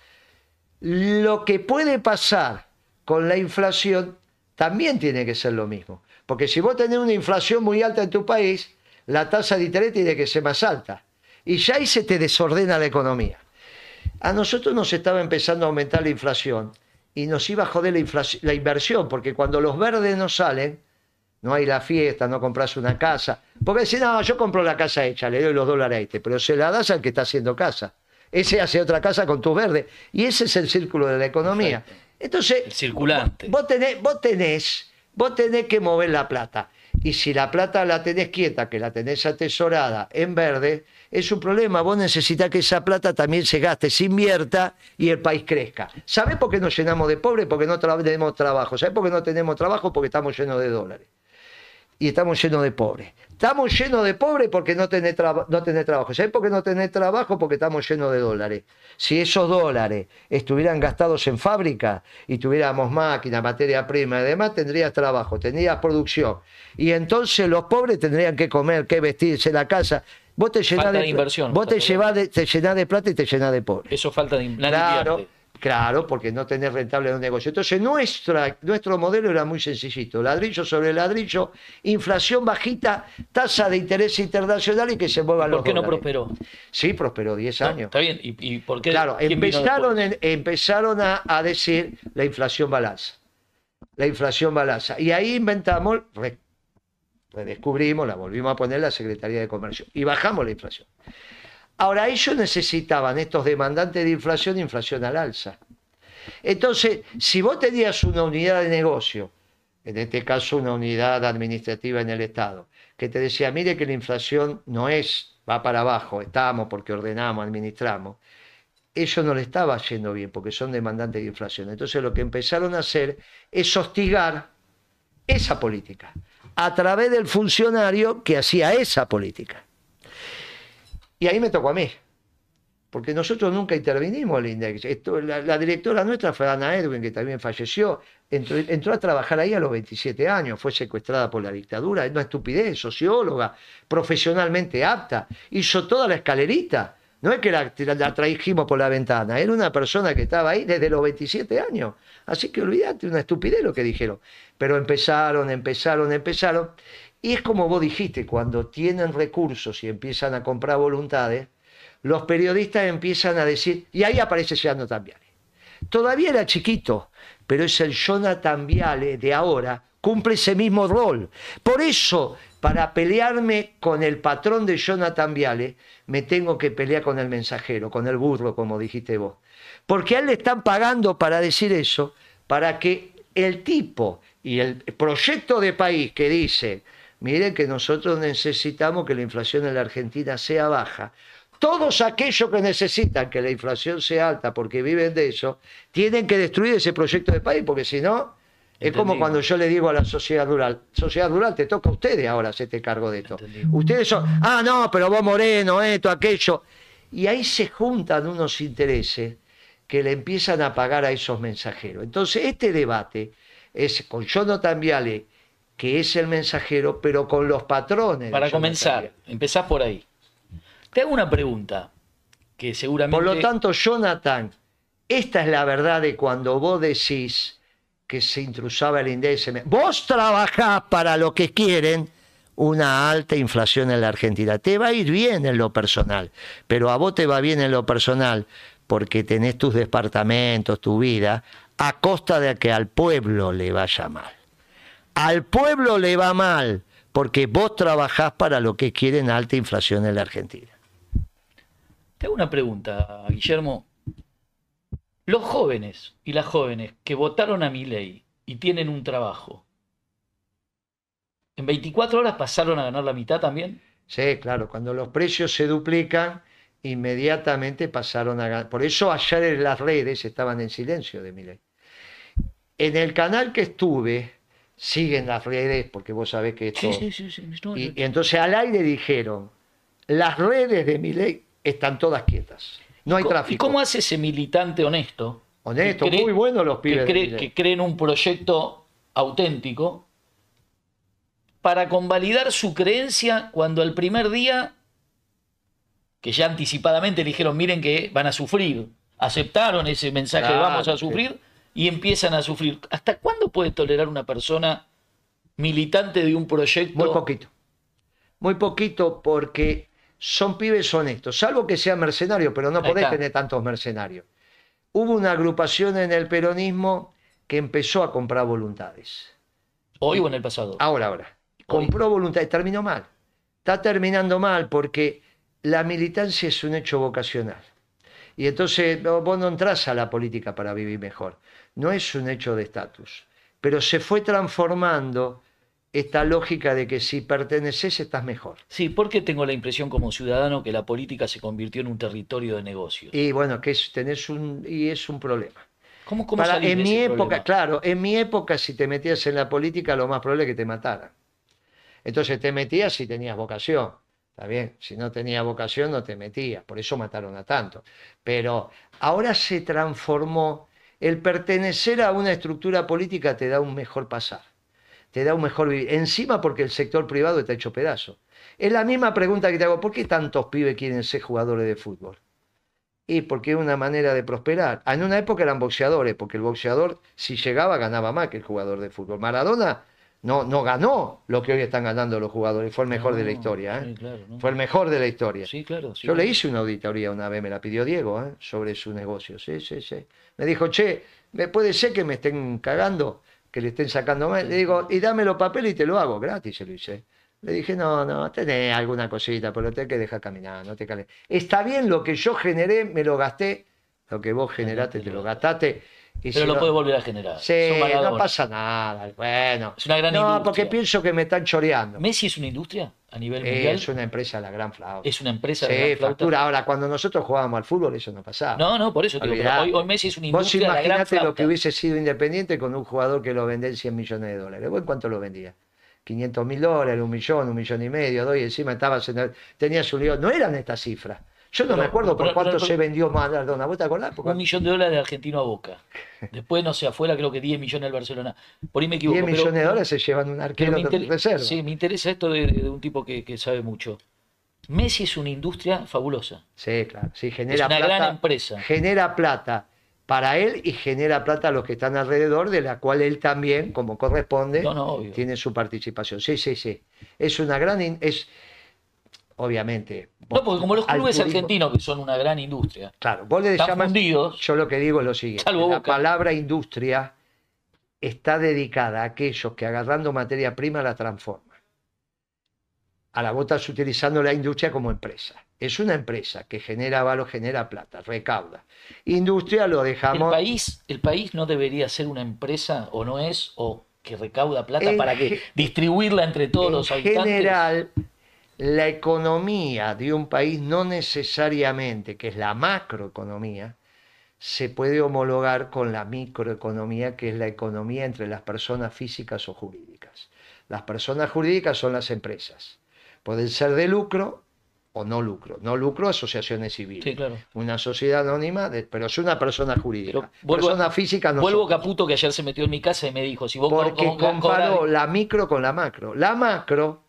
Speaker 8: lo que puede pasar con la inflación también tiene que ser lo mismo. Porque si vos tenés una inflación muy alta en tu país, la tasa de interés tiene que ser más alta. Y ya ahí se te desordena la economía. A nosotros nos estaba empezando a aumentar la inflación y nos iba a joder la, inversión, porque cuando los verdes no salen, no hay la fiesta, no compras una casa. Porque decís, no, yo compro la casa hecha, le doy los dólares a este, pero se la das al que está haciendo casa. Ese hace otra casa con tu verde. Y ese es el círculo de la economía. Entonces,
Speaker 10: El circulante.
Speaker 8: Vos tenés, vos tenés, vos tenés que mover la plata. Y si la plata la tenés quieta, que la tenés atesorada en verde, es un problema. Vos necesitas que esa plata también se gaste, se invierta y el país crezca. ¿Sabés por qué nos llenamos de pobres? Porque no tenemos trabajo. ¿Sabés por qué no tenemos trabajo? Porque estamos llenos de dólares. Y estamos llenos de pobres. Estamos llenos de pobres porque no tenés, no tenés trabajo. ¿Sabés por qué no tenés trabajo? Porque estamos llenos de dólares. Si esos dólares estuvieran gastados en fábrica y tuviéramos máquina, materia prima y demás, tendrías trabajo, tendrías producción. Y entonces los pobres tendrían que comer, que vestirse, la casa. Vos te llenás
Speaker 10: Falta
Speaker 8: de,
Speaker 10: de inversión,
Speaker 8: vos te, llevás de, te llenás de plata y te llenás de pobres.
Speaker 10: Eso falta de nadie
Speaker 8: Claro, claro, porque no tenés rentable un negocio. Entonces, nuestra, nuestro modelo era muy sencillito: ladrillo sobre ladrillo, inflación bajita, tasa de interés internacional y que se muevan los
Speaker 10: ¿Por qué no prosperó?
Speaker 8: Sí, prosperó 10
Speaker 10: No,
Speaker 8: años.
Speaker 10: Está bien. ¿Y, y por qué?
Speaker 8: Claro, empezaron, en- empezaron a, a decir la inflación balanza. La inflación balanza. Y ahí inventamos, re- redescubrimos, la volvimos a poner la Secretaría de Comercio. Y bajamos la inflación. Ahora, ellos necesitaban, estos demandantes de inflación, inflación al alza. Entonces, si vos tenías una unidad de negocio en este caso una unidad administrativa en el Estado, que te decía, mire que la inflación no es, va para abajo, estamos porque ordenamos, administramos, eso no le estaba yendo bien porque son demandantes de inflación. Entonces lo que empezaron a hacer es hostigar esa política a través del funcionario que hacía esa política. Y ahí me tocó a mí, porque nosotros nunca intervinimos en el INDEX. La directora nuestra fue Ana Edwin, que también falleció. Entró, entró, a trabajar ahí a los 27 años, fue secuestrada por la dictadura, es una estupidez, socióloga, profesionalmente apta, hizo toda la escalerita. No es que la, la, trajimos por la ventana, era una persona que estaba ahí desde los 27 años. Así que olvídate, una estupidez lo que dijeron. Pero empezaron, empezaron, empezaron. Y es como vos dijiste, cuando tienen recursos y empiezan a comprar voluntades, los periodistas empiezan a decir, y ahí aparece Jonathan Viale. Todavía era chiquito, pero es el Jonathan Viale de ahora, cumple ese mismo rol. Por eso, para pelearme con el patrón de Jonathan Viale, me tengo que pelear con el mensajero, con el burro, como dijiste vos. Porque a él le están pagando para decir eso, para que el tipo y el proyecto de país que dice, miren que nosotros necesitamos que la inflación en la Argentina sea baja, todos aquellos que necesitan que la inflación sea alta porque viven de eso, tienen que destruir ese proyecto de país, porque si no, es como cuando yo le digo a la sociedad rural, sociedad rural, te toca a ustedes ahora hacerte cargo de esto.
Speaker 10: Entendido.
Speaker 8: Ustedes son, ah, no, pero vos moreno, esto, aquello. Y ahí se juntan unos intereses que le empiezan a pagar a esos mensajeros. Entonces, este debate es con Jonathan Viale, que es el mensajero, pero con los patrones.
Speaker 10: Para comenzar,
Speaker 8: Viale.
Speaker 10: empezás por ahí. Te hago una pregunta que seguramente.
Speaker 8: Por lo tanto, Jonathan, esta es la verdad de cuando vos decís que se intrusaba el INDEC. Vos trabajás para lo que quieren una alta inflación en la Argentina. Te va a ir bien en lo personal, pero a vos te va bien en lo personal porque tenés tus departamentos, tu vida, a costa de que al pueblo le vaya mal. Al pueblo le va mal porque vos trabajás para lo que quieren alta inflación en la Argentina.
Speaker 10: Te hago una pregunta, Guillermo. Los jóvenes y las jóvenes que votaron a mi ley y tienen un trabajo, ¿en 24 horas pasaron a ganar la mitad también?
Speaker 8: Sí, claro, cuando los precios se duplican, inmediatamente pasaron a ganar. Por eso ayer en las redes estaban en silencio de mi ley. En el canal que estuve, siguen las redes, porque vos sabés que esto...
Speaker 10: sí, sí. sí. No,
Speaker 8: Y, y entonces al aire dijeron, las redes de mi ley están todas quietas. No hay
Speaker 10: ¿Y
Speaker 8: tráfico.
Speaker 10: cómo hace ese militante honesto?
Speaker 8: Honesto,
Speaker 10: que cree-
Speaker 8: muy bueno los
Speaker 10: que,
Speaker 8: pibes. de
Speaker 10: cree- que creen un proyecto auténtico para convalidar su creencia cuando el primer día, que ya anticipadamente le dijeron, miren que van a sufrir, aceptaron ese mensaje de vamos a sufrir y empiezan a sufrir. ¿Hasta cuándo puede tolerar una persona militante de un proyecto?
Speaker 8: Muy poquito. Muy poquito porque son pibes honestos, salvo que sea mercenario, pero no
Speaker 10: Ahí
Speaker 8: podés
Speaker 10: está.
Speaker 8: tener tantos mercenarios. Hubo una agrupación en el peronismo que empezó a comprar voluntades.
Speaker 10: Hoy o en el pasado.
Speaker 8: Ahora, ahora. Compró voluntades, terminó mal. Está terminando mal porque la militancia es un hecho vocacional. Y entonces vos no entras a la política para vivir mejor. No es un hecho de estatus. Pero se fue transformando esta lógica de que si perteneces estás mejor.
Speaker 10: Sí, porque tengo la impresión como ciudadano que la política se convirtió en un territorio de negocios.
Speaker 8: Y bueno, que es, tenés un, y es un problema.
Speaker 10: ¿Cómo, cómo
Speaker 8: Para- en mi época,
Speaker 10: problema?
Speaker 8: claro, en mi época si te metías en la política lo más probable es que te mataran. Entonces te metías si tenías vocación. Está bien, si no tenías vocación no te metías, por eso mataron a tanto. Pero ahora se transformó, el pertenecer a una estructura política te da un mejor pasar, te da un mejor vivir. Encima porque el sector privado está hecho pedazo. Es la misma pregunta que te hago, ¿por qué tantos pibes quieren ser jugadores de fútbol? Y porque es una manera de prosperar. Ah, En una época eran boxeadores, porque el boxeador, si llegaba, ganaba más que el jugador de fútbol. Maradona no, no ganó lo que hoy están ganando los jugadores, fue el mejor de la historia. ¿eh?
Speaker 10: sí, claro, ¿no?
Speaker 8: Fue el mejor de la historia.
Speaker 10: Sí, claro. sí,
Speaker 8: Yo le hice una auditoría una vez, me la pidió Diego, ¿eh? sobre su negocio. Sí, sí, sí. Me dijo, che, ¿me puede ser que me estén cagando, que le estén sacando más? Le digo, y dame los papeles y te lo hago, gratis se lo hice. Le dije, no, no, tenés alguna cosita, pero te hay que dejar caminar, no te cales. Está bien lo que yo generé, me lo gasté, lo que vos generaste, te lo gastaste.
Speaker 10: Pero
Speaker 8: si
Speaker 10: lo
Speaker 8: no-
Speaker 10: puede volver a generar.
Speaker 8: Sí, no pasa nada. Bueno.
Speaker 10: Es una gran
Speaker 8: no,
Speaker 10: industria.
Speaker 8: porque pienso que me están choreando.
Speaker 10: ¿Messi es una industria a nivel mundial?
Speaker 8: es una empresa la gran flauta.
Speaker 10: Es una empresa de
Speaker 8: Sí,
Speaker 10: gran flauta.
Speaker 8: factura. Ahora, cuando nosotros jugábamos al fútbol, eso no pasaba.
Speaker 10: No, no, por eso te digo, pero hoy, hoy Messi es una
Speaker 8: Vos
Speaker 10: industria de la gran
Speaker 8: imaginate lo que hubiese sido Independiente con un jugador que lo vende en 100 millones de dólares. ¿Vos en cuánto lo vendía? 500 mil dólares, un millón, un millón y medio, dos, y encima estabas en el, tenías un lío. No eran estas cifras. Yo no
Speaker 10: Pero-
Speaker 8: me acuerdo por
Speaker 10: pero-
Speaker 8: cuánto
Speaker 10: pero-
Speaker 8: se vendió Maradona. ¿Vos te acordás?
Speaker 10: Un millón de dólares de argentino a Boca. Después, no sé, afuera creo que 10 millones al Barcelona. Por ahí me equivoco.
Speaker 8: 10
Speaker 10: pero-
Speaker 8: millones de dólares se llevan un arquero de reserva.
Speaker 10: Sí, me interesa esto de, de un tipo que, que sabe mucho. Messi es una industria fabulosa.
Speaker 8: Sí, claro. Sí, genera
Speaker 10: Es una
Speaker 8: plata.
Speaker 10: gran empresa.
Speaker 8: Genera plata para él y genera plata a los que están alrededor, de la cual él también, como corresponde,
Speaker 10: No, no, obvio.
Speaker 8: tiene su participación. Sí, sí, sí. Es una gran. es Obviamente.
Speaker 10: No, porque como los clubes
Speaker 8: turismo-
Speaker 10: argentinos, que son una gran industria,
Speaker 8: Claro, vos le
Speaker 10: están
Speaker 8: llamas.
Speaker 10: fundidos.
Speaker 8: Yo lo que digo es lo siguiente: la
Speaker 10: Boca.
Speaker 8: palabra industria está dedicada a aquellos que agarrando materia prima la transforman. Ahora vos estás utilizando la industria como empresa. Es una empresa que genera valor, genera plata, recauda. Industria lo
Speaker 10: El
Speaker 8: dejamos.
Speaker 10: país, el país no debería ser una empresa, o no es, o que recauda plata
Speaker 8: En
Speaker 10: para que distribuirla entre todos los
Speaker 8: en
Speaker 10: habitantes.
Speaker 8: general, la economía de un país no necesariamente, que es la macroeconomía, se puede homologar con la microeconomía, que es la economía entre las personas físicas o jurídicas. Las personas jurídicas son las empresas. Pueden ser de lucro o no lucro. No lucro, asociaciones civiles.
Speaker 10: Sí, claro.
Speaker 8: Una sociedad anónima, de- pero es una persona jurídica.
Speaker 10: Vuelvo
Speaker 8: persona física no
Speaker 10: Vuelvo. Caputo que ayer se metió en mi casa y me dijo, si vos
Speaker 8: Porque
Speaker 10: co-
Speaker 8: comparó la micro con la macro. La macro,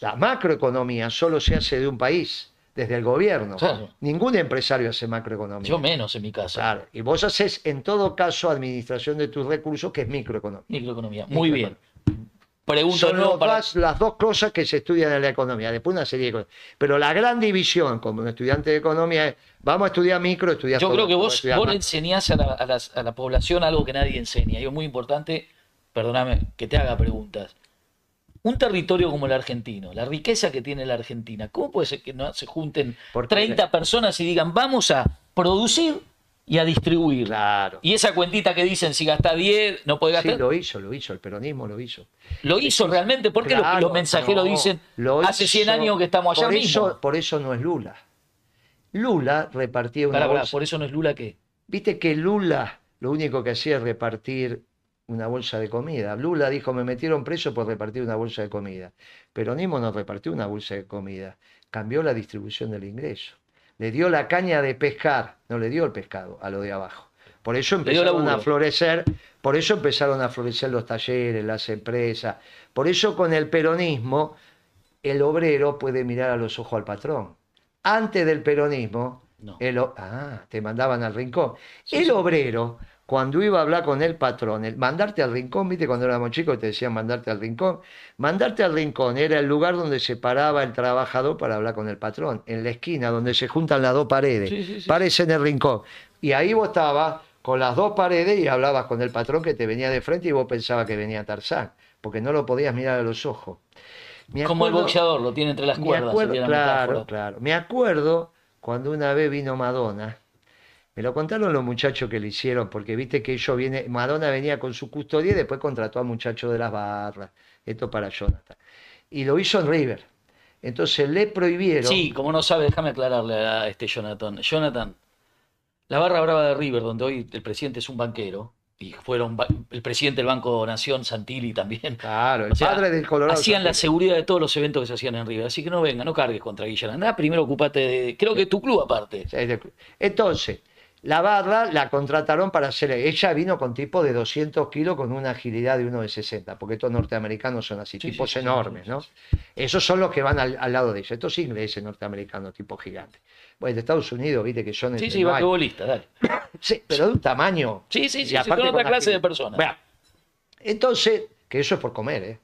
Speaker 8: la macroeconomía solo se hace de un país, desde el gobierno.
Speaker 10: Claro.
Speaker 8: Ningún empresario hace macroeconomía.
Speaker 10: yo menos en mi casa.
Speaker 8: Claro. Y vos haces en todo caso administración de tus recursos, que es microeconomía.
Speaker 10: Microeconomía. Muy bien. Pregunto
Speaker 8: Son los
Speaker 10: para-
Speaker 8: dos- las dos cosas que se estudian en la economía. Después una serie de cosas. Pero la gran división como un estudiante de economía es, vamos a estudiar micro, estudiar
Speaker 10: Yo
Speaker 8: todo,
Speaker 10: creo que vos, vos enseñás a la, a las- a la población algo que nadie enseña. Y es muy importante, perdóname, que te haga preguntas. Un territorio como el argentino, la riqueza que tiene la Argentina, ¿cómo puede ser que no se junten
Speaker 8: Porque-
Speaker 10: 30 personas y digan, vamos a producir y a distribuir?
Speaker 8: Claro.
Speaker 10: Y esa cuentita que dicen, si gasta 10, no puede
Speaker 8: Sí,
Speaker 10: gastar.
Speaker 8: lo hizo, lo hizo, el peronismo lo hizo.
Speaker 10: ¿Lo hizo realmente? ¿Por qué los-
Speaker 8: Claro,
Speaker 10: los mensajeros
Speaker 8: no,
Speaker 10: dicen,
Speaker 8: lo
Speaker 10: hace 100
Speaker 8: hizo-
Speaker 10: años que estamos allá
Speaker 8: por
Speaker 10: mismo?
Speaker 8: Eso, por eso no es Lula. Lula repartía una bolsa.
Speaker 10: por eso no es Lula que...
Speaker 8: Viste que Lula lo único que hacía es repartir una bolsa de comida. Lula dijo, me metieron preso por repartir una bolsa de comida. Peronismo no repartió una bolsa de comida, cambió la distribución del ingreso. Le dio la caña de pescar, no le dio el pescado a lo de abajo. Por eso empezaron a florecer, por eso empezaron a florecer los talleres, las empresas. Por eso con el peronismo el obrero puede mirar a los ojos al patrón. Antes del peronismo,
Speaker 10: No.
Speaker 8: el ah, te mandaban al rincón. el obrero, cuando iba a hablar con el patrón, el mandarte al rincón, viste, cuando éramos chicos te decían mandarte al rincón. Mandarte al rincón era el lugar donde se paraba el trabajador para hablar con el patrón, en la esquina donde se juntan las dos paredes.
Speaker 10: Sí, sí, sí.
Speaker 8: Parece en el rincón. Y ahí vos estabas con las dos paredes y hablabas con el patrón que te venía de frente y vos pensabas que venía Tarzán, porque no lo podías mirar a los ojos.
Speaker 10: Como el boxeador, lo tiene entre las
Speaker 8: me
Speaker 10: cuerdas.
Speaker 8: acuerdo,
Speaker 10: sería la
Speaker 8: claro,
Speaker 10: metáfora.
Speaker 8: claro. Me acuerdo cuando una vez vino Madonna. Me lo contaron los muchachos que le hicieron, porque viste que ellos viene, Madonna venía con su custodia y después contrató a muchachos de las barras. Esto para Jonathan. Y lo hizo en River. Entonces le prohibieron.
Speaker 10: Sí, como no sabe, déjame aclararle a este Jonathan. Jonathan, la barra brava de River, donde hoy el presidente es un banquero, y fueron el presidente del Banco Nación, Santilli también.
Speaker 8: Claro, [laughs] el
Speaker 10: O sea,
Speaker 8: padre del Colorado.
Speaker 10: Hacían la seguridad de todos los eventos que se hacían en River. Así que no venga, no cargues contra Guillermo. Andá, primero ocupate de. Creo que tu club aparte.
Speaker 8: Entonces, la barra la contrataron para hacer. Ella vino con tipo de 200 kilos con una agilidad de uno de 60, porque estos norteamericanos son así,
Speaker 10: Sí,
Speaker 8: tipos
Speaker 10: sí,
Speaker 8: enormes,
Speaker 10: sí,
Speaker 8: ¿no? Esos son los que van al, al lado de ella. Estos ingleses norteamericanos, tipo gigantes. Bueno, de Estados Unidos, viste que son.
Speaker 10: Sí, sí,
Speaker 8: no hay-
Speaker 10: basquetbolista, dale. [coughs]
Speaker 8: Sí, pero de un tamaño.
Speaker 10: Sí, sí,
Speaker 8: Y
Speaker 10: sí, sí,
Speaker 8: aparte
Speaker 10: son otra clase de personas.
Speaker 8: Bueno, entonces, que eso es por comer, ¿eh?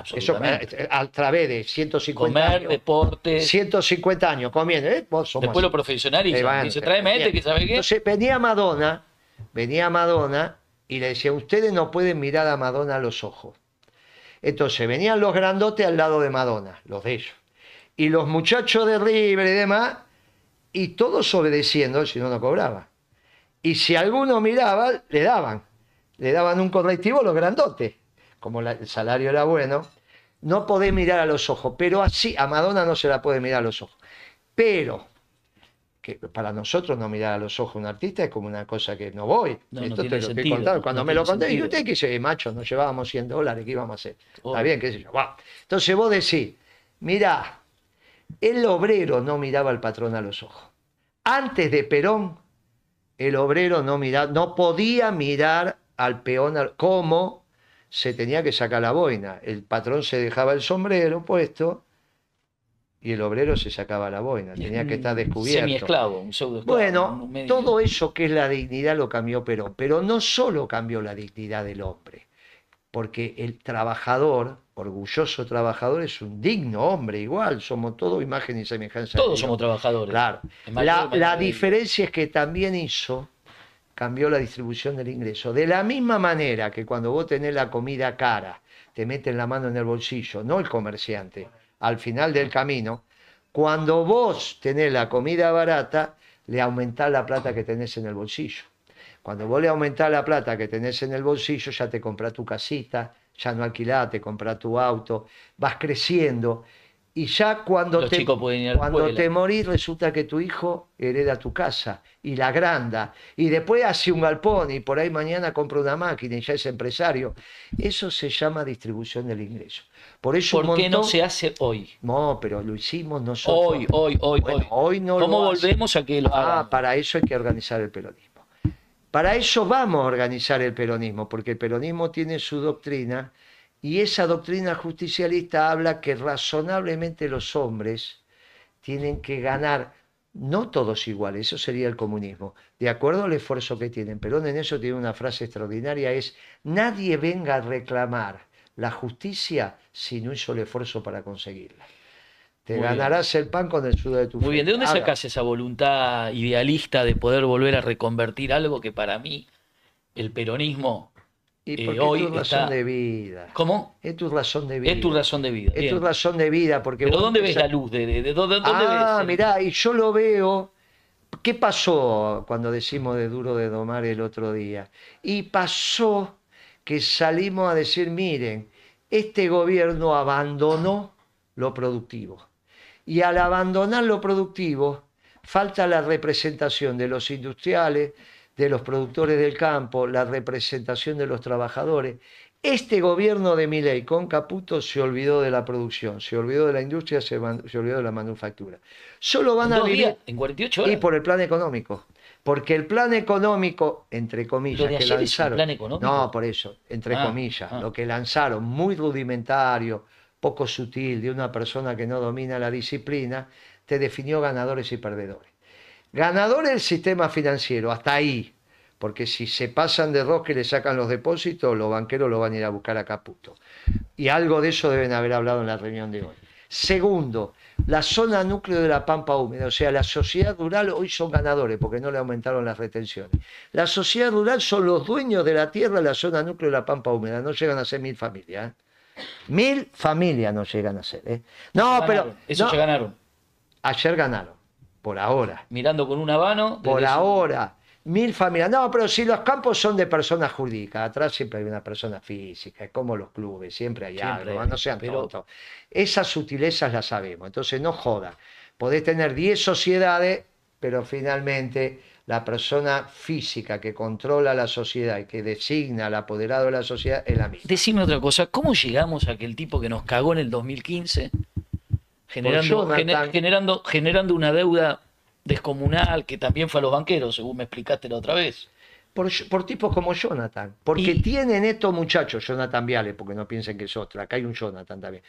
Speaker 8: Eso
Speaker 10: Absolutamente.
Speaker 8: eh, a través de 150
Speaker 10: Comer,
Speaker 8: años.
Speaker 10: deporte.
Speaker 8: 150 años comiendo, ¿eh? Vos somos
Speaker 10: Después lo profesionalizan.
Speaker 8: Eh, bueno,
Speaker 10: Dice, tráeme este, que sabe qué.
Speaker 8: Entonces venía Madonna, venía Madonna y le decía, ustedes no pueden mirar a Madonna a los ojos. Entonces venían los grandotes al lado de Madonna, los de ellos. Y los muchachos de River y demás, y todos obedeciendo, si no, no cobraba. Y si alguno miraba, le daban. Le daban un correctivo los grandotes. Como la- el salario era bueno, no podés mirar a los ojos. Pero así, a Madonna no se la puede mirar a los ojos. Pero, que para nosotros no mirar a los ojos a un artista es como una cosa que no voy.
Speaker 10: No,
Speaker 8: Esto te lo estoy
Speaker 10: sentido,
Speaker 8: contando. Cuando
Speaker 10: no
Speaker 8: me lo conté, y usted que dice, macho, nos llevábamos 100 dólares, ¿qué íbamos a hacer? Está bien, qué sé yo. Entonces vos decís, mirá, el obrero no miraba al patrón a los ojos. Antes de Perón, el obrero no miraba, no podía mirar al peón como se tenía que sacar la boina. El patrón se dejaba el sombrero puesto y el obrero se sacaba la boina. Tenía que estar descubierto.
Speaker 10: Semi-esclavo, un pseudo esclavo.
Speaker 8: Bueno,
Speaker 10: medio-
Speaker 8: todo eso que es la dignidad lo cambió Perón, pero no solo cambió la dignidad del hombre, porque el trabajador, orgulloso trabajador, es un digno hombre igual, somos todos imagen y semejanza.
Speaker 10: Todos somos trabajadores.
Speaker 8: Claro. La, la diferencia es que también hizo, cambió la distribución del ingreso. De la misma manera que cuando vos tenés la comida cara, te meten la mano en el bolsillo, no el comerciante, al final del camino, cuando vos tenés la comida barata, le aumentás la plata que tenés en el bolsillo. Cuando vos le aumentás la plata que tenés en el bolsillo, ya te comprás tu casita, ya no alquilás, te comprás tu auto, vas creciendo. Y ya cuando,
Speaker 10: Los
Speaker 8: te, cuando te morís, resulta que tu hijo hereda tu casa y la agranda. Y después hace un galpón y por ahí mañana compra una máquina y ya es empresario. Eso se llama distribución del ingreso. Por eso
Speaker 10: ¿Por qué no se hace hoy?
Speaker 8: No, pero lo hicimos nosotros.
Speaker 10: Hoy, hoy, hoy,
Speaker 8: Bueno,
Speaker 10: hoy.
Speaker 8: hoy no
Speaker 10: ¿Cómo
Speaker 8: lo hace.
Speaker 10: volvemos a que lo
Speaker 8: Ah, para eso hay que organizar el peronismo. Para eso vamos a organizar el peronismo, porque el peronismo tiene su doctrina y esa doctrina justicialista habla que razonablemente los hombres tienen que ganar, no todos iguales, eso sería el comunismo, de acuerdo al esfuerzo que tienen. Perón en eso tiene una frase extraordinaria, es, nadie venga a reclamar la justicia si no hizo el esfuerzo para conseguirla. Te
Speaker 10: Muy bien.
Speaker 8: ganarás el pan con el sudor de tu
Speaker 10: Muy bien, ¿de dónde.
Speaker 8: Ahora,
Speaker 10: sacás esa voluntad idealista de poder volver a reconvertir algo que para mí el peronismo
Speaker 8: Y
Speaker 10: eh,
Speaker 8: porque
Speaker 10: hoy
Speaker 8: es tu razón
Speaker 10: está-
Speaker 8: de vida.
Speaker 10: ¿Cómo?
Speaker 8: Es tu razón de vida.
Speaker 10: Es tu razón de vida.
Speaker 8: Es tu razón de vida. Porque
Speaker 10: Pero ¿dónde ves la luz? ¿De, de- de dónde, dónde
Speaker 8: Ah,
Speaker 10: ves?
Speaker 8: mirá, y yo lo veo. ¿Qué pasó cuando decimos de duro de domar el otro día? Y pasó que salimos a decir, miren, este gobierno abandonó lo productivo. Y al abandonar lo productivo, falta la representación de los industriales, de los productores del campo, la representación de los trabajadores. Este gobierno de Milei con Caputo se olvidó de la producción, se olvidó de la industria, se, olvidó de la manufactura. Solo van a vivir
Speaker 10: días, en 48 horas.
Speaker 8: y por el plan económico. Porque el plan económico, entre comillas, que lanzaron.
Speaker 10: plan económico.
Speaker 8: No, por eso, entre
Speaker 10: Ah,
Speaker 8: comillas.
Speaker 10: ah.
Speaker 8: Lo que lanzaron, muy rudimentario, poco sutil, de una persona que no domina la disciplina, te definió ganadores y perdedores. Ganador el sistema financiero, hasta ahí. Porque si se pasan de rosca y le sacan los depósitos, los banqueros lo van a ir a buscar a Caputo. Y algo de eso deben haber hablado en la reunión de hoy. Segundo, la zona núcleo de la pampa húmeda, o sea, la sociedad rural hoy son ganadores porque no le aumentaron las retenciones. La sociedad rural son los dueños de la tierra la zona núcleo de la pampa húmeda, no llegan a ser mil familias. ¿eh? Mil familias no llegan a ser. ¿eh? No, pero
Speaker 10: Ganaron. Eso
Speaker 8: no,
Speaker 10: ya ganaron.
Speaker 8: ayer ganaron, por ahora.
Speaker 10: Mirando con un habano.
Speaker 8: Por
Speaker 10: su-
Speaker 8: ahora, mil familias. No, pero si los campos son de personas jurídicas, atrás siempre hay una persona física, es como los clubes, siempre hay
Speaker 10: Siempre
Speaker 8: algo,
Speaker 10: hay,
Speaker 8: no sean
Speaker 10: pero-
Speaker 8: tontos. Esas sutilezas las sabemos, entonces no jodan. Podés tener 10 sociedades, pero finalmente la persona física que controla la sociedad y que designa al apoderado de la sociedad es la misma.
Speaker 10: Decime otra cosa, ¿cómo llegamos a que el tipo que nos cagó en el 2015, generando, gener- generando, generando una deuda descomunal que también fue a los banqueros, según me explicaste la otra vez?
Speaker 8: Por, por tipos como Jonathan, porque
Speaker 10: Y-
Speaker 8: tienen estos muchachos, Jonathan Viale, porque no piensen que es otra, acá hay un Jonathan también,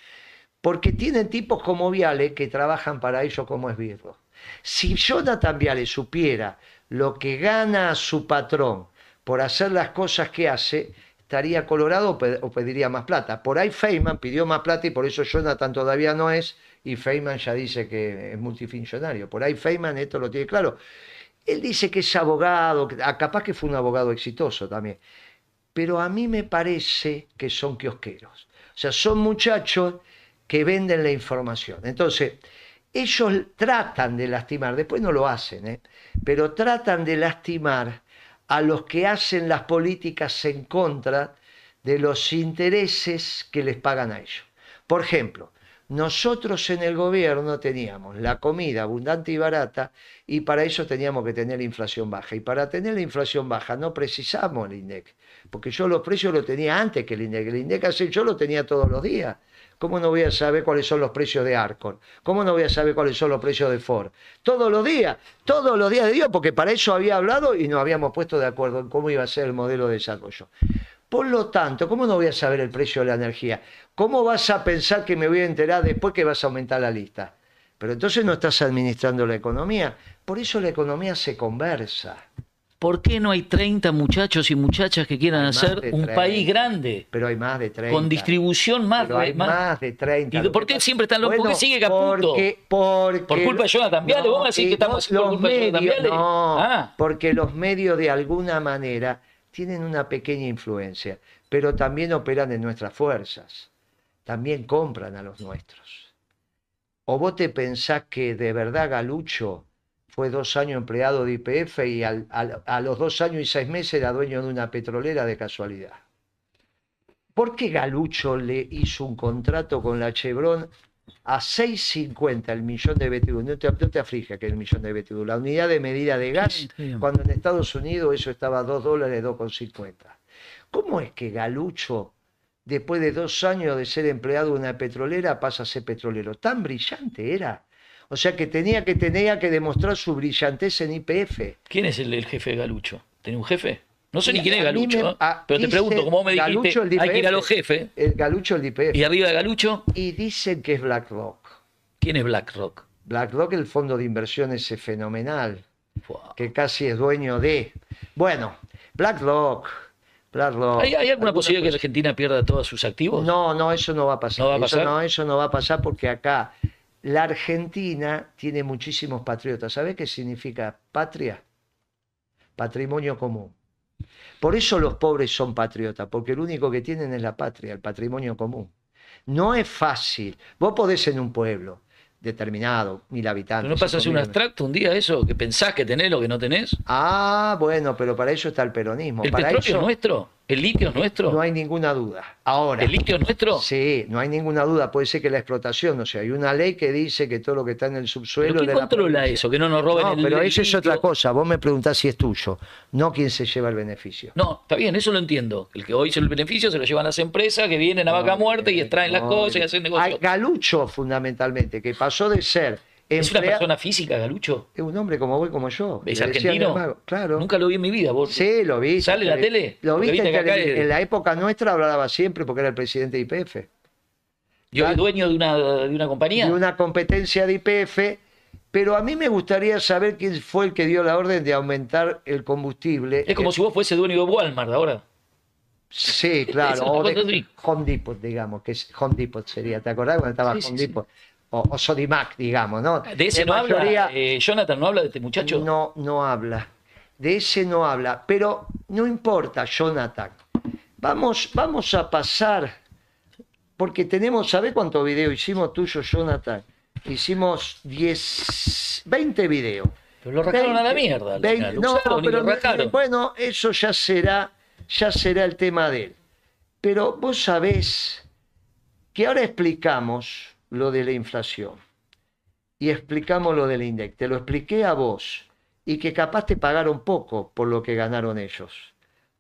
Speaker 8: porque tienen tipos como Viale que trabajan para ellos como esbirros. Si Jonathan Viale supiera lo que gana su patrón por hacer las cosas que hace, estaría colorado o pediría más plata. Por ahí Feynman pidió más plata y por eso Jonathan todavía no es, y Feynman ya dice que es multifuncionario. Por ahí Feynman esto lo tiene claro. Él dice que es abogado, ah, capaz que fue un abogado exitoso también, pero a mí me parece que son kiosqueros. O sea, son muchachos que venden la información. Entonces, ellos tratan de lastimar, después no lo hacen, ¿eh? pero tratan de lastimar a los que hacen las políticas en contra de los intereses que les pagan a ellos. Por ejemplo, nosotros en el gobierno teníamos la comida abundante y barata y para eso teníamos que tener la inflación baja. Y para tener la inflación baja no precisamos el INDEC, porque yo los precios los tenía antes que el INDEC. El INDEC yo lo tenía todos los días. ¿Cómo no voy a saber cuáles son los precios de Arcon? ¿Cómo no voy a saber cuáles son los precios de Ford? Todos los días, todos los días de Dios, porque para eso había hablado y nos habíamos puesto de acuerdo en cómo iba a ser el modelo de desarrollo. Por lo tanto, ¿cómo no voy a saber el precio de la energía? ¿Cómo vas a pensar que me voy a enterar después que vas a aumentar la lista? Pero entonces no estás administrando la economía. Por eso la economía se conversa.
Speaker 10: ¿Por qué no hay 30 muchachos y muchachas que quieran
Speaker 8: Hay
Speaker 10: hacer un
Speaker 8: 30.
Speaker 10: país grande?
Speaker 8: Pero hay más de 30.
Speaker 10: Con distribución más...
Speaker 8: Pero hay
Speaker 10: más-
Speaker 8: más de 30.
Speaker 10: ¿Y por qué siempre están los- qué sigue Caputo?
Speaker 8: Porque, porque
Speaker 10: ¿Por culpa de Jonathan Viale? ¿Vos me decís que estamos
Speaker 8: no,
Speaker 10: por
Speaker 8: los
Speaker 10: culpa de Jonathan
Speaker 8: medios,
Speaker 10: Viale?
Speaker 8: No,
Speaker 10: Ah.
Speaker 8: porque los medios de alguna manera tienen una pequeña influencia, pero también operan en nuestras fuerzas. También compran a los nuestros. ¿O vos te pensás que de verdad Galucho fue dos años empleado de IPF y al- a los dos años y seis meses era dueño de una petrolera de casualidad? ¿Por qué Galucho le hizo un contrato con la Chevron a 6.50 el millón de BTU? No te, no te aflige que el millón de BTU. La unidad de medida de gas, cuando en Estados Unidos eso estaba a 2 dólares, 2,50. ¿Cómo es que Galucho, después de dos años de ser empleado de una petrolera, pasa a ser petrolero? Tan brillante era. O sea que tenía que, tenía que demostrar su brillantez en IPF.
Speaker 10: ¿Quién es el, el jefe de Galucho? ¿Tiene un jefe? No sé ni quién es Galucho,
Speaker 8: me-
Speaker 10: ¿eh?
Speaker 8: a-
Speaker 10: pero te pregunto, como vos me dijiste,
Speaker 8: Galucho, el
Speaker 10: hay que ir a los jefes,
Speaker 8: El Galucho, el IPF.
Speaker 10: y arriba de Galucho,
Speaker 8: Y dicen que es BlackRock.
Speaker 10: ¿quién es BlackRock?
Speaker 8: BlackRock, el fondo de inversiones es fenomenal, que casi es dueño de. Bueno, BlackRock. BlackRock.
Speaker 10: ¿Hay, hay alguna
Speaker 8: alguna
Speaker 10: posibilidad que
Speaker 8: cosa-
Speaker 10: Argentina pierda todos sus activos?
Speaker 8: No, no, eso no va a pasar.
Speaker 10: ¿No va a
Speaker 8: Eso
Speaker 10: pasar?
Speaker 8: no, eso no va a pasar porque acá la Argentina tiene muchísimos patriotas. ¿Sabes qué significa patria? Patrimonio común. Por eso los pobres son patriotas, porque el único que tienen es la patria, el patrimonio común. No es fácil. Vos podés en un pueblo determinado, mil habitantes.
Speaker 10: ¿Pero no pasa a ser un abstracto un día eso? ¿Que pensás que tenés lo que no tenés?
Speaker 8: Ah, bueno, pero para eso está el peronismo.
Speaker 10: ¿El
Speaker 8: para
Speaker 10: petróleo
Speaker 8: eso
Speaker 10: es nuestro? ¿El litio es nuestro?
Speaker 8: no hay ninguna duda. Ahora,
Speaker 10: ¿El litio es nuestro?
Speaker 8: Sí, no hay ninguna duda. Puede ser que la explotación, o sea, hay una ley que dice que todo lo que está en el subsuelo.
Speaker 10: ¿Pero quién
Speaker 8: de
Speaker 10: controla eso? Que no nos roben
Speaker 8: No,
Speaker 10: el
Speaker 8: pero eso es otra cosa. Vos me preguntás si es tuyo, no quién se lleva el beneficio.
Speaker 10: No, está bien, eso lo entiendo. El que hoy hizo el beneficio se lo llevan las empresas que vienen a vaca
Speaker 8: No,
Speaker 10: muerta y extraen las cosas y hacen
Speaker 8: Hay
Speaker 10: negocios.
Speaker 8: Galucho, fundamentalmente, que pasó de ser
Speaker 10: ¿Es una persona física, Galucho?
Speaker 8: Es un hombre como vos como yo.
Speaker 10: ¿Es argentino?
Speaker 8: Claro.
Speaker 10: Nunca lo vi en mi vida. ¿Vos?
Speaker 8: Sí, lo vi.
Speaker 10: ¿Sale en la tele?
Speaker 8: Lo viste en,
Speaker 10: es-
Speaker 8: la época nuestra hablaba siempre porque era el presidente de IPF.
Speaker 10: Yo soy dueño de una, de una compañía.
Speaker 8: de una competencia de IPF, pero a mí me gustaría saber quién fue el que dio la orden de aumentar el combustible.
Speaker 10: Es como si vos fuese dueño de Walmart ahora.
Speaker 8: Sí, claro, [laughs] o de
Speaker 10: así.
Speaker 8: Home Depot, digamos, que Home Depot sería, ¿te acordás cuando estaba
Speaker 10: Sí,
Speaker 8: Home
Speaker 10: sí.
Speaker 8: Depot? O, o Sodimac, digamos, ¿no?
Speaker 10: De ese
Speaker 8: En
Speaker 10: no
Speaker 8: mayoría-
Speaker 10: habla. eh, Jonathan no habla de este muchacho.
Speaker 8: No, no habla. De ese no habla. Pero no importa, Jonathan. Vamos, vamos a pasar. Porque tenemos, ¿sabe cuántos videos hicimos tuyo, Jonathan? Hicimos 10, 20 videos.
Speaker 10: Pero lo rajaron a la
Speaker 8: 20,
Speaker 10: mierda. al
Speaker 8: 20,
Speaker 10: final.
Speaker 8: No,
Speaker 10: usaron
Speaker 8: pero
Speaker 10: lo rajaron.
Speaker 8: bueno, eso ya será, ya será el tema de él. Pero vos sabés que ahora explicamos lo de la inflación y explicamos lo del INDEC. Te lo expliqué a vos y que capaz te pagaron poco por lo que ganaron ellos,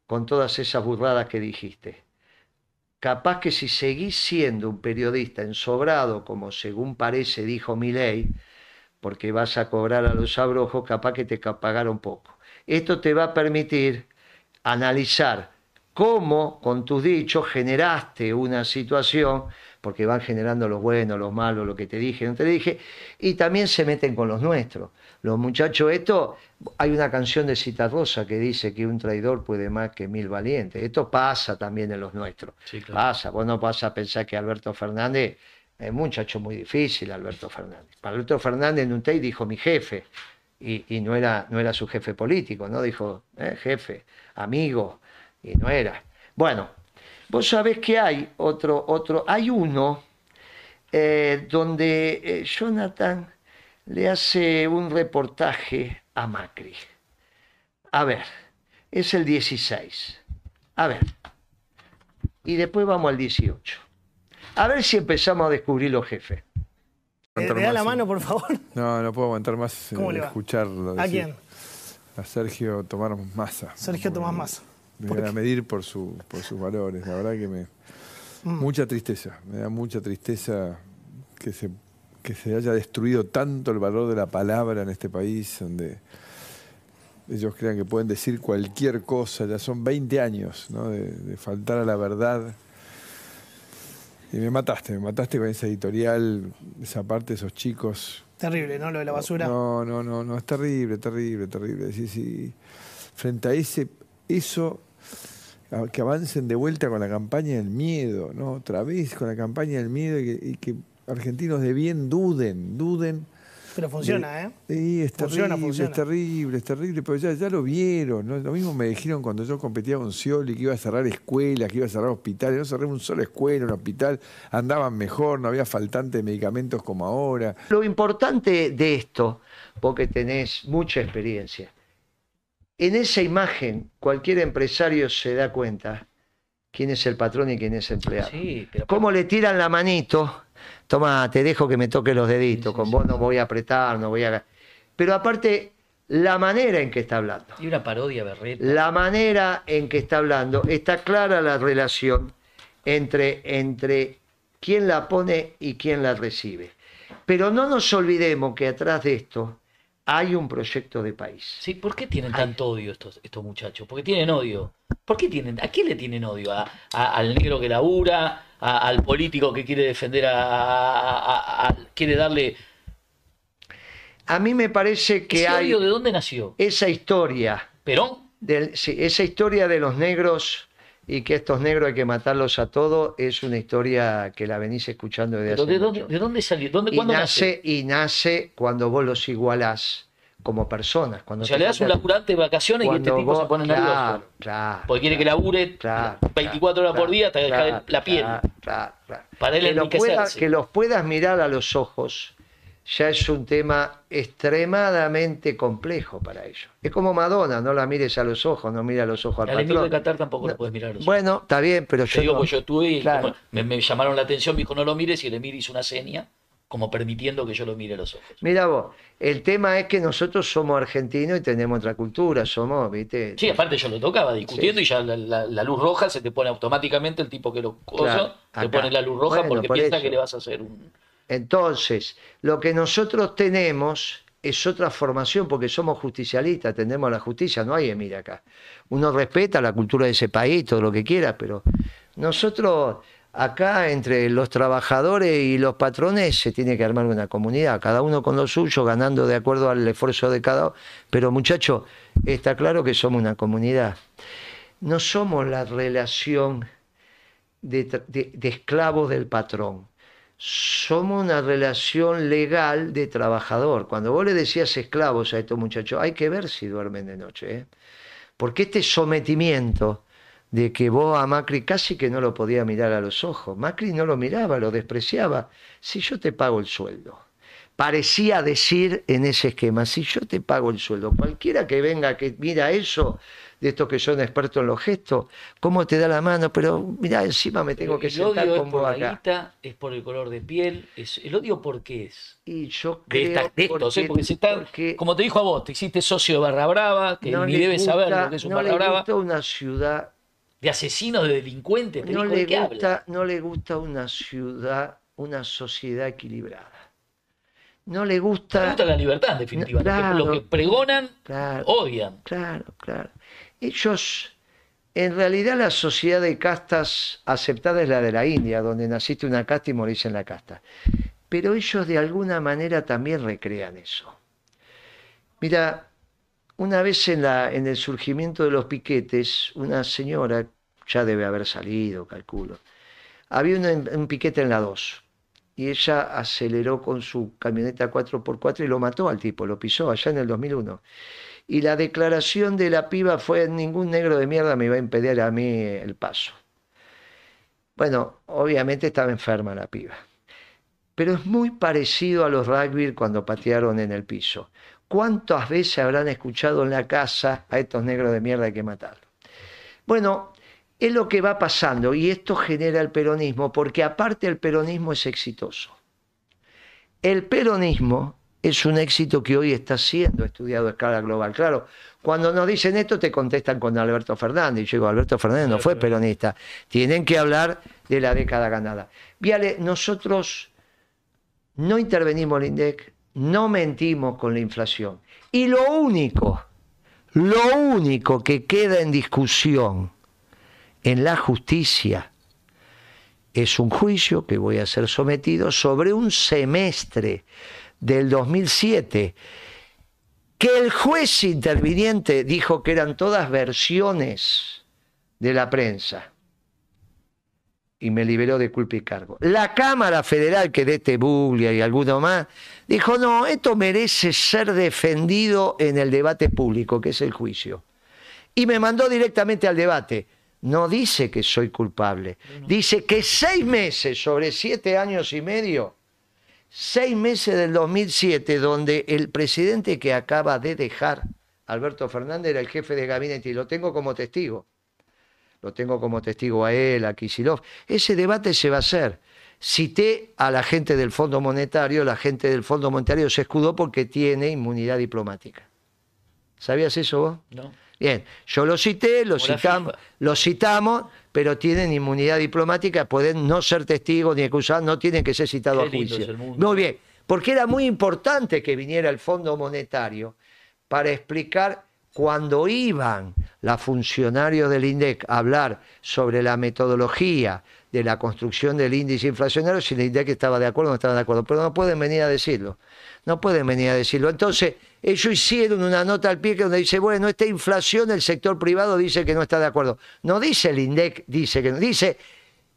Speaker 8: con todas esas burradas que dijiste. Capaz que si seguís siendo un periodista ensobrado, como según parece dijo Milei, porque vas a cobrar a los abrojos, capaz que te pagaron poco. Esto te va a permitir analizar cómo con tus dichos generaste una situación, porque van generando los buenos, los malos, lo que te dije, no te dije, y también se meten con los nuestros. Los muchachos, esto, hay una canción de Citarrosa que dice que un traidor puede más que mil valientes. Esto pasa también en los nuestros.
Speaker 10: Sí, claro.
Speaker 8: Pasa, vos no vas a pensar que Alberto Fernández es un muchacho muy difícil, Alberto Fernández. Para Alberto Fernández en un tape dijo mi jefe, y, y no, era, no era su jefe político, ¿no? Dijo eh, jefe, amigo, y no era. Bueno, vos sabés que hay otro, otro, hay uno eh, donde eh, Jonathan le hace un reportaje a Macri. A ver, es el 16. A ver. Y después vamos al 18. A ver si empezamos a descubrir los jefes.
Speaker 1: ¿Me
Speaker 3: Aguantar
Speaker 1: me da la mano, por favor?
Speaker 3: No, no puedo aguantar más eh,
Speaker 1: ¿Cómo le va?
Speaker 3: escucharlo.
Speaker 1: ¿A
Speaker 3: decir.
Speaker 1: quién?
Speaker 3: A Sergio Tomás Massa.
Speaker 1: Sergio Tomás Massa.
Speaker 3: Me voy a medir por, su, por sus valores. La verdad que me.
Speaker 1: Mm.
Speaker 3: Mucha tristeza. Me da mucha tristeza que se, que se haya destruido tanto el valor de la palabra en este país, donde ellos crean que pueden decir cualquier cosa. Ya son 20 años ¿no? de, de faltar a la verdad. Y me mataste, me mataste con esa editorial, esa parte de esos chicos
Speaker 1: Terrible, ¿no? Lo de la basura.
Speaker 3: no, no, no, no, es terrible, terrible, terrible. Sí, sí. Frente a ese, eso, que avancen de vuelta con la campaña del miedo, ¿no? Otra vez con la campaña del miedo y que, y que argentinos de bien duden, duden.
Speaker 1: Pero funciona, ¿eh?
Speaker 3: Sí, es
Speaker 1: Funciona,
Speaker 3: terrible,
Speaker 1: funciona.
Speaker 3: es terrible, es terrible, pero ya, ya lo vieron, ¿no? Lo mismo me dijeron cuando yo competía con Scioli que iba a cerrar escuelas, que iba a cerrar hospitales, no cerré un solo escuela, un hospital, andaban mejor, no había faltante de medicamentos como ahora.
Speaker 8: Lo importante de esto, porque tenés mucha experiencia, en esa imagen cualquier empresario se da cuenta quién es el patrón y quién es el empleado.
Speaker 10: Sí, pero
Speaker 8: ¿Cómo le tiran la manito? Toma, te dejo que me toque los deditos,
Speaker 10: Sí, sí,
Speaker 8: con vos no voy a apretar, no voy a... Pero aparte, la manera en que está hablando.
Speaker 10: y una parodia berreta.
Speaker 8: la manera en que está hablando, está clara la relación entre, entre quién la pone y quién la recibe. Pero no nos olvidemos que atrás de esto hay un proyecto de país.
Speaker 10: Sí, ¿por qué tienen tanto odio estos, estos muchachos? Porque tienen odio. ¿Por qué tienen, ¿A quién le tienen odio? ¿A, a- al negro que labura? ¿A- ¿Al político que quiere defender a, quiere darle...
Speaker 8: A mí me parece que
Speaker 10: ¿Ese
Speaker 8: hay
Speaker 10: odio de dónde nació?
Speaker 8: esa historia,
Speaker 10: ¿Perón?
Speaker 8: del- sí, esa historia de los negros y que estos negros hay que matarlos a todos, es una historia que la venís escuchando desde
Speaker 10: ¿Pero
Speaker 8: hace
Speaker 10: de, dónde,
Speaker 8: mucho.
Speaker 10: ¿De dónde salió? ¿Dónde,
Speaker 8: y
Speaker 10: ¿Cuándo
Speaker 8: nace,
Speaker 10: nace?
Speaker 8: y nace cuando vos los igualás como personas. Cuando
Speaker 10: O sea, le das un laburante de vacaciones y este tipo se
Speaker 8: vos-
Speaker 10: pone
Speaker 8: claro,
Speaker 10: nervioso.
Speaker 8: Claro,
Speaker 10: Porque quiere que labure
Speaker 8: claro,
Speaker 10: 24 horas por día hasta dejar la piel. Para él
Speaker 8: que, lo pueda- que los puedas mirar a los ojos ya es un tema extremadamente complejo para ellos. Es como Madonna, no la mires a los ojos, no mira a los ojos al
Speaker 10: Al emir de
Speaker 8: patrón.
Speaker 10: Qatar tampoco lo
Speaker 8: No,
Speaker 10: puedes mirar a los ojos.
Speaker 8: Bueno, está bien, pero
Speaker 10: Te
Speaker 8: yo
Speaker 10: digo,
Speaker 8: no-
Speaker 10: pues yo estuve y
Speaker 8: Claro.
Speaker 10: me, me llamaron la atención, me dijo no lo mires y el Emir hizo una seña como permitiendo que yo lo mire a los ojos.
Speaker 8: Mira vos, el tema es que nosotros somos argentinos y tenemos otra cultura, somos, viste,
Speaker 10: Sí, aparte yo lo tocaba discutiendo
Speaker 8: Sí.
Speaker 10: y ya la, la- la luz roja se te pone automáticamente el tipo que lo coso,
Speaker 8: Claro,
Speaker 10: te pone la luz roja
Speaker 8: Bueno,
Speaker 10: porque
Speaker 8: por
Speaker 10: piensa
Speaker 8: eso.
Speaker 10: que le vas a hacer un...
Speaker 8: Entonces, lo que nosotros tenemos es otra formación porque somos justicialistas, tendemos la justicia, no hay emir acá. Uno respeta la cultura de ese país, todo lo que quiera, pero nosotros acá entre los trabajadores y los patrones se tiene que armar una comunidad, cada uno con lo suyo, ganando de acuerdo al esfuerzo de cada uno. Pero muchachos, está claro que somos una comunidad. No somos la relación de, esclavos del patrón. Somos una relación legal de trabajador. Cuando vos le decías esclavos a estos muchachos, hay que ver si duermen de noche. ¿eh? Porque este sometimiento de que vos a Macri casi que no lo podía mirar a los ojos. Macri no lo miraba, lo despreciaba. Si yo te pago el sueldo. Parecía decir en ese esquema, si yo te pago el sueldo, cualquiera que venga que mira eso, de estos que son expertos en los gestos, ¿cómo te da la mano? Pero mira, encima me tengo que
Speaker 10: el
Speaker 8: sentar
Speaker 10: odio es
Speaker 8: con
Speaker 10: por
Speaker 8: vos
Speaker 10: la
Speaker 8: acá.
Speaker 10: guita, es por el color de piel, es, el odio por qué es.
Speaker 8: Y yo
Speaker 10: De,
Speaker 8: creo
Speaker 10: esta- de estos, ¿eh?
Speaker 8: porque-
Speaker 10: se está,
Speaker 8: porque
Speaker 10: como te dijo a vos, te hiciste socio de Barra Brava, que
Speaker 8: no
Speaker 10: ni
Speaker 8: le
Speaker 10: debes saber
Speaker 8: gusta-
Speaker 10: lo que es un
Speaker 8: no
Speaker 10: Barra
Speaker 8: le
Speaker 10: Brava,
Speaker 8: gusta una ciudad,
Speaker 10: de asesinos, de delincuentes, te
Speaker 8: no le
Speaker 10: ¿de
Speaker 8: gusta, no le gusta una ciudad, una sociedad equilibrada. No le gusta,
Speaker 10: gusta la libertad, en definitiva. Lo que-
Speaker 8: Claro.
Speaker 10: Lo que pregonan,
Speaker 8: claro,
Speaker 10: odian.
Speaker 8: claro, claro. Ellos, en realidad la sociedad de castas aceptada es la de la India, donde naciste una casta y morís en la casta. Pero ellos de alguna manera también recrean eso. Mira, una vez en, en el surgimiento de los piquetes, una señora, ya debe haber salido, calculo, había un, un piquete en la 2 y ella aceleró con su camioneta 4x4 y lo mató al tipo, lo pisó allá en el 2001. Y la declaración de la piba fue, ningún negro de mierda me va a impedir a mí el paso. Bueno, obviamente estaba enferma la piba. Pero es muy parecido a los rugby cuando patearon en el piso. ¿Cuántas veces habrán escuchado en la casa a estos negros de mierda hay que matarlos? Bueno, es lo que va pasando y esto genera el peronismo porque aparte el peronismo es exitoso. El peronismo es un éxito que hoy está siendo estudiado a escala global. Claro, cuando nos dicen esto te contestan con Alberto Fernández. Y yo digo, Alberto Fernández no fue peronista. Tienen que hablar de la década ganada. Viale, nosotros no intervenimos en el INDEC, no mentimos con la inflación. Y lo único, lo único que queda en discusión en la justicia es un juicio que voy a ser sometido sobre un semestre del 2007 que el juez interviniente dijo que eran todas versiones de la prensa y me liberó de culpa y cargo. La Cámara Federal, que de este Buglia y alguno más, dijo, no, esto merece ser defendido en el debate público, que es el juicio. Y me mandó directamente al debate. No dice que soy culpable, dice que seis meses sobre siete años y medio, seis meses del 2007, donde el presidente que acaba de dejar, Alberto Fernández, era el jefe de gabinete, y lo tengo como testigo lo tengo como testigo a él, a Kisilov. Ese debate se va a hacer. Cité a la gente del Fondo Monetario, la gente del Fondo Monetario se escudó porque tiene inmunidad diplomática. ¿Sabías eso vos?
Speaker 10: No.
Speaker 8: Bien, yo lo cité, lo citamos,
Speaker 10: FIFA.
Speaker 8: lo citamos, pero tienen inmunidad diplomática, pueden no ser testigos ni acusados, no tienen que ser citados a juicio. Muy bien, porque era muy importante que viniera el Fondo Monetario para explicar cuando iban los funcionarios del INDEC a hablar sobre la metodología de la construcción del índice inflacionario, si el INDEC estaba de acuerdo o no estaba de acuerdo, pero no pueden venir a decirlo. No pueden venir a decirlo. Entonces, ellos hicieron una nota al pie que donde dice, bueno, esta inflación el sector privado dice que no está de acuerdo. No dice el INDEC, dice que no. Dice,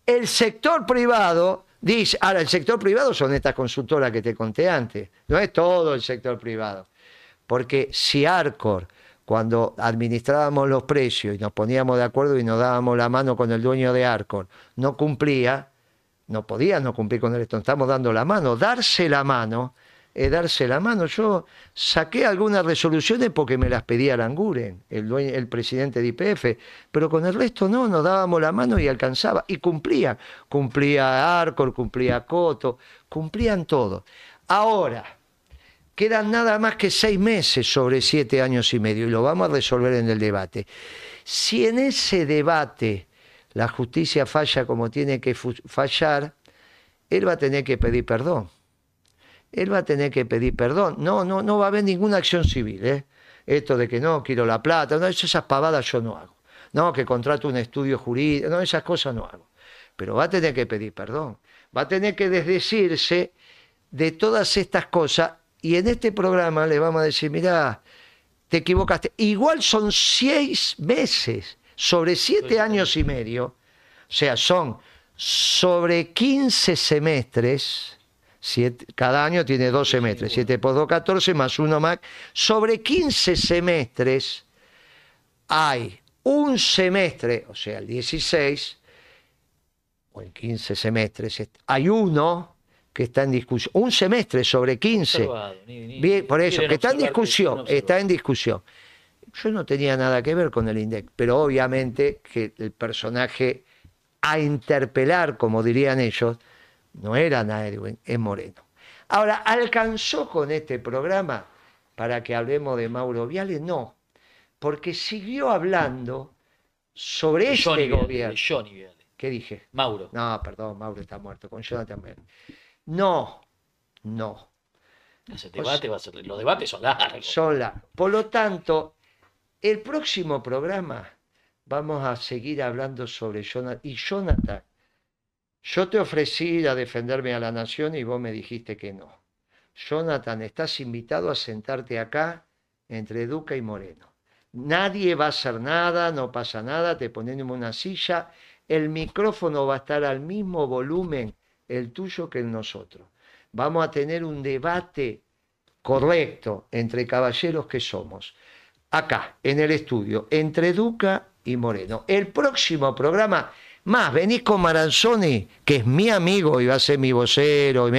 Speaker 8: el sector privado dice, ahora el sector privado son estas consultoras que te conté antes, no es todo el sector privado. Porque si Arcor, cuando administrábamos los precios y nos poníamos de acuerdo y nos dábamos la mano con el dueño de Arcor, no cumplía, no podía no cumplir con él, estamos dando la mano. Darse la mano es darse la mano. Yo saqué algunas resoluciones porque me las pedía Aranguren, el, el presidente de IPF, pero con el resto no, nos dábamos la mano y alcanzaba. Y cumplía. Cumplía Arcor, cumplía Coto, cumplían todo. Ahora, quedan nada más que seis meses sobre siete años y medio y lo vamos a resolver en el debate. Si en ese debate la justicia falla como tiene que fallar, él va a tener que pedir perdón. Él va a tener que pedir perdón. No, no, no va a haber ninguna acción civil. ¿eh? Esto de que no, quiero la plata, no, esas pavadas yo no hago. No, que contrato un estudio jurídico, no, esas cosas no hago. Pero va a tener que pedir perdón. Va a tener que desdecirse de todas estas cosas y en este programa le vamos a decir, mira, te equivocaste. Igual son seis meses sobre siete años y medio, o sea, son sobre 15 semestres, siete- cada año tiene dos semestres, 7 por 2, 14 más uno más, sobre 15 semestres hay un semestre, o sea, el 16, o en 15 semestres, est- hay uno que está en discusión, un semestre sobre 15.
Speaker 10: Observado, ni- ni-
Speaker 8: Bien, por eso, que está en discusión, está en discusión. Yo no tenía nada que ver con el INDEC, pero obviamente que el personaje a interpelar, como dirían ellos, no era Naedwin, es Moreno. Ahora, ¿alcanzó con este programa para que hablemos de Mauro Viale? No, porque siguió hablando sobre
Speaker 10: De
Speaker 8: este
Speaker 10: Johnny Viale,
Speaker 8: gobierno.
Speaker 10: de Johnny Viale.
Speaker 8: ¿Qué dije?
Speaker 10: Mauro.
Speaker 8: No, perdón, Mauro está muerto, con Jonathan Viale. No, no.
Speaker 10: Ese debate va a ser, los debates son largos.
Speaker 8: son largos. Por lo tanto, el próximo programa vamos a seguir hablando sobre Jonathan. Y Jonathan, yo te ofrecí a defenderme a la nación y vos me dijiste que no. Jonathan, estás invitado a sentarte acá entre Duca y Moreno. Nadie va a hacer nada, no pasa nada, te ponemos una silla, el micrófono va a estar al mismo volumen el tuyo que el nosotros. Vamos a tener un debate correcto entre caballeros que somos. Acá, en el estudio, entre Duca y Moreno. El próximo programa, más, venís con Maranzoni, que es mi amigo y va a ser mi vocero.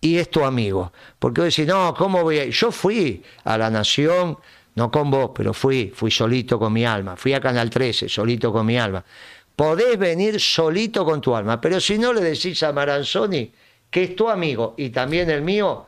Speaker 8: y es tu amigo. Porque vos decís, no, ¿cómo voy a ir? Yo fui a La Nación, no con vos, pero fui, fui solito con mi alma. Fui a Canal 13, solito con mi alma. Podés venir solito con tu alma, pero si no le decís a Maranzoni que es tu amigo y también el mío,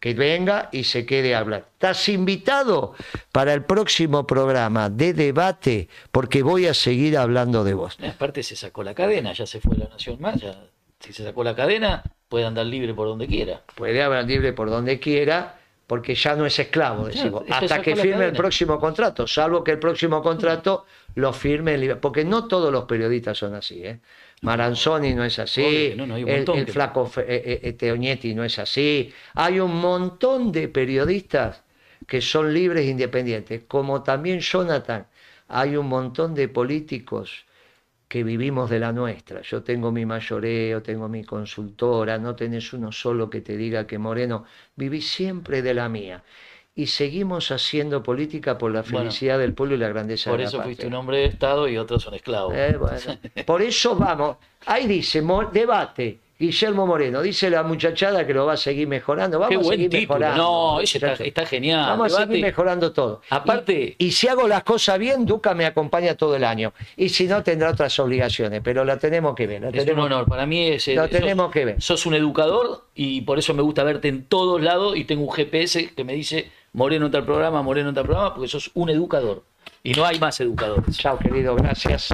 Speaker 8: que venga y se quede a hablar. Estás invitado para el próximo programa de debate porque voy a seguir hablando de vos.
Speaker 10: Aparte se sacó la cadena, ya se fue la Nación Más, ya, si se sacó la cadena, puede andar libre por donde quiera.
Speaker 8: Puede hablar libre por donde quiera porque ya no es esclavo, decimos, hasta que firme el próximo contrato, salvo que el próximo contrato lo firme porque no todos los periodistas son así, ¿eh? Maranzoni no es así,
Speaker 10: no, no, hay un
Speaker 8: el,
Speaker 10: montón
Speaker 8: el
Speaker 10: que-
Speaker 8: flaco eh, eh, Teoñetti no es así, hay un montón de periodistas que son libres e independientes, como también Jonathan, hay un montón de políticos que vivimos de la nuestra. Yo tengo mi mayoreo, tengo mi consultora, no tenés uno solo que te diga que Moreno, viví siempre de la mía. Y seguimos haciendo política por la
Speaker 10: Bueno,
Speaker 8: felicidad del pueblo y la grandeza
Speaker 10: Por
Speaker 8: de la
Speaker 10: eso
Speaker 8: patria.
Speaker 10: fuiste un hombre de Estado y otros son esclavos.
Speaker 8: Eh, bueno. [laughs] Por eso vamos, ahí dice, debate, Guillermo Moreno, dice la muchachada que lo va a seguir mejorando, vamos
Speaker 10: Qué
Speaker 8: a seguir
Speaker 10: título.
Speaker 8: mejorando.
Speaker 10: No, ese está, genial.
Speaker 8: Vamos a seguir mejorando todo.
Speaker 10: Aparte-
Speaker 8: y, y si hago las cosas bien, Duca me acompaña todo el año. Y si no, tendrá otras obligaciones, pero la tenemos que ver. la
Speaker 10: Es un honor. Para mí es. eh,
Speaker 8: Lo
Speaker 10: sos-
Speaker 8: tenemos que ver.
Speaker 10: Sos un educador y por eso me gusta verte en todos lados y tengo un GPS que me dice Moreno en tal programa, Moreno en tal programa, porque sos un educador. Y no hay más educadores.
Speaker 8: Chao, querido, gracias.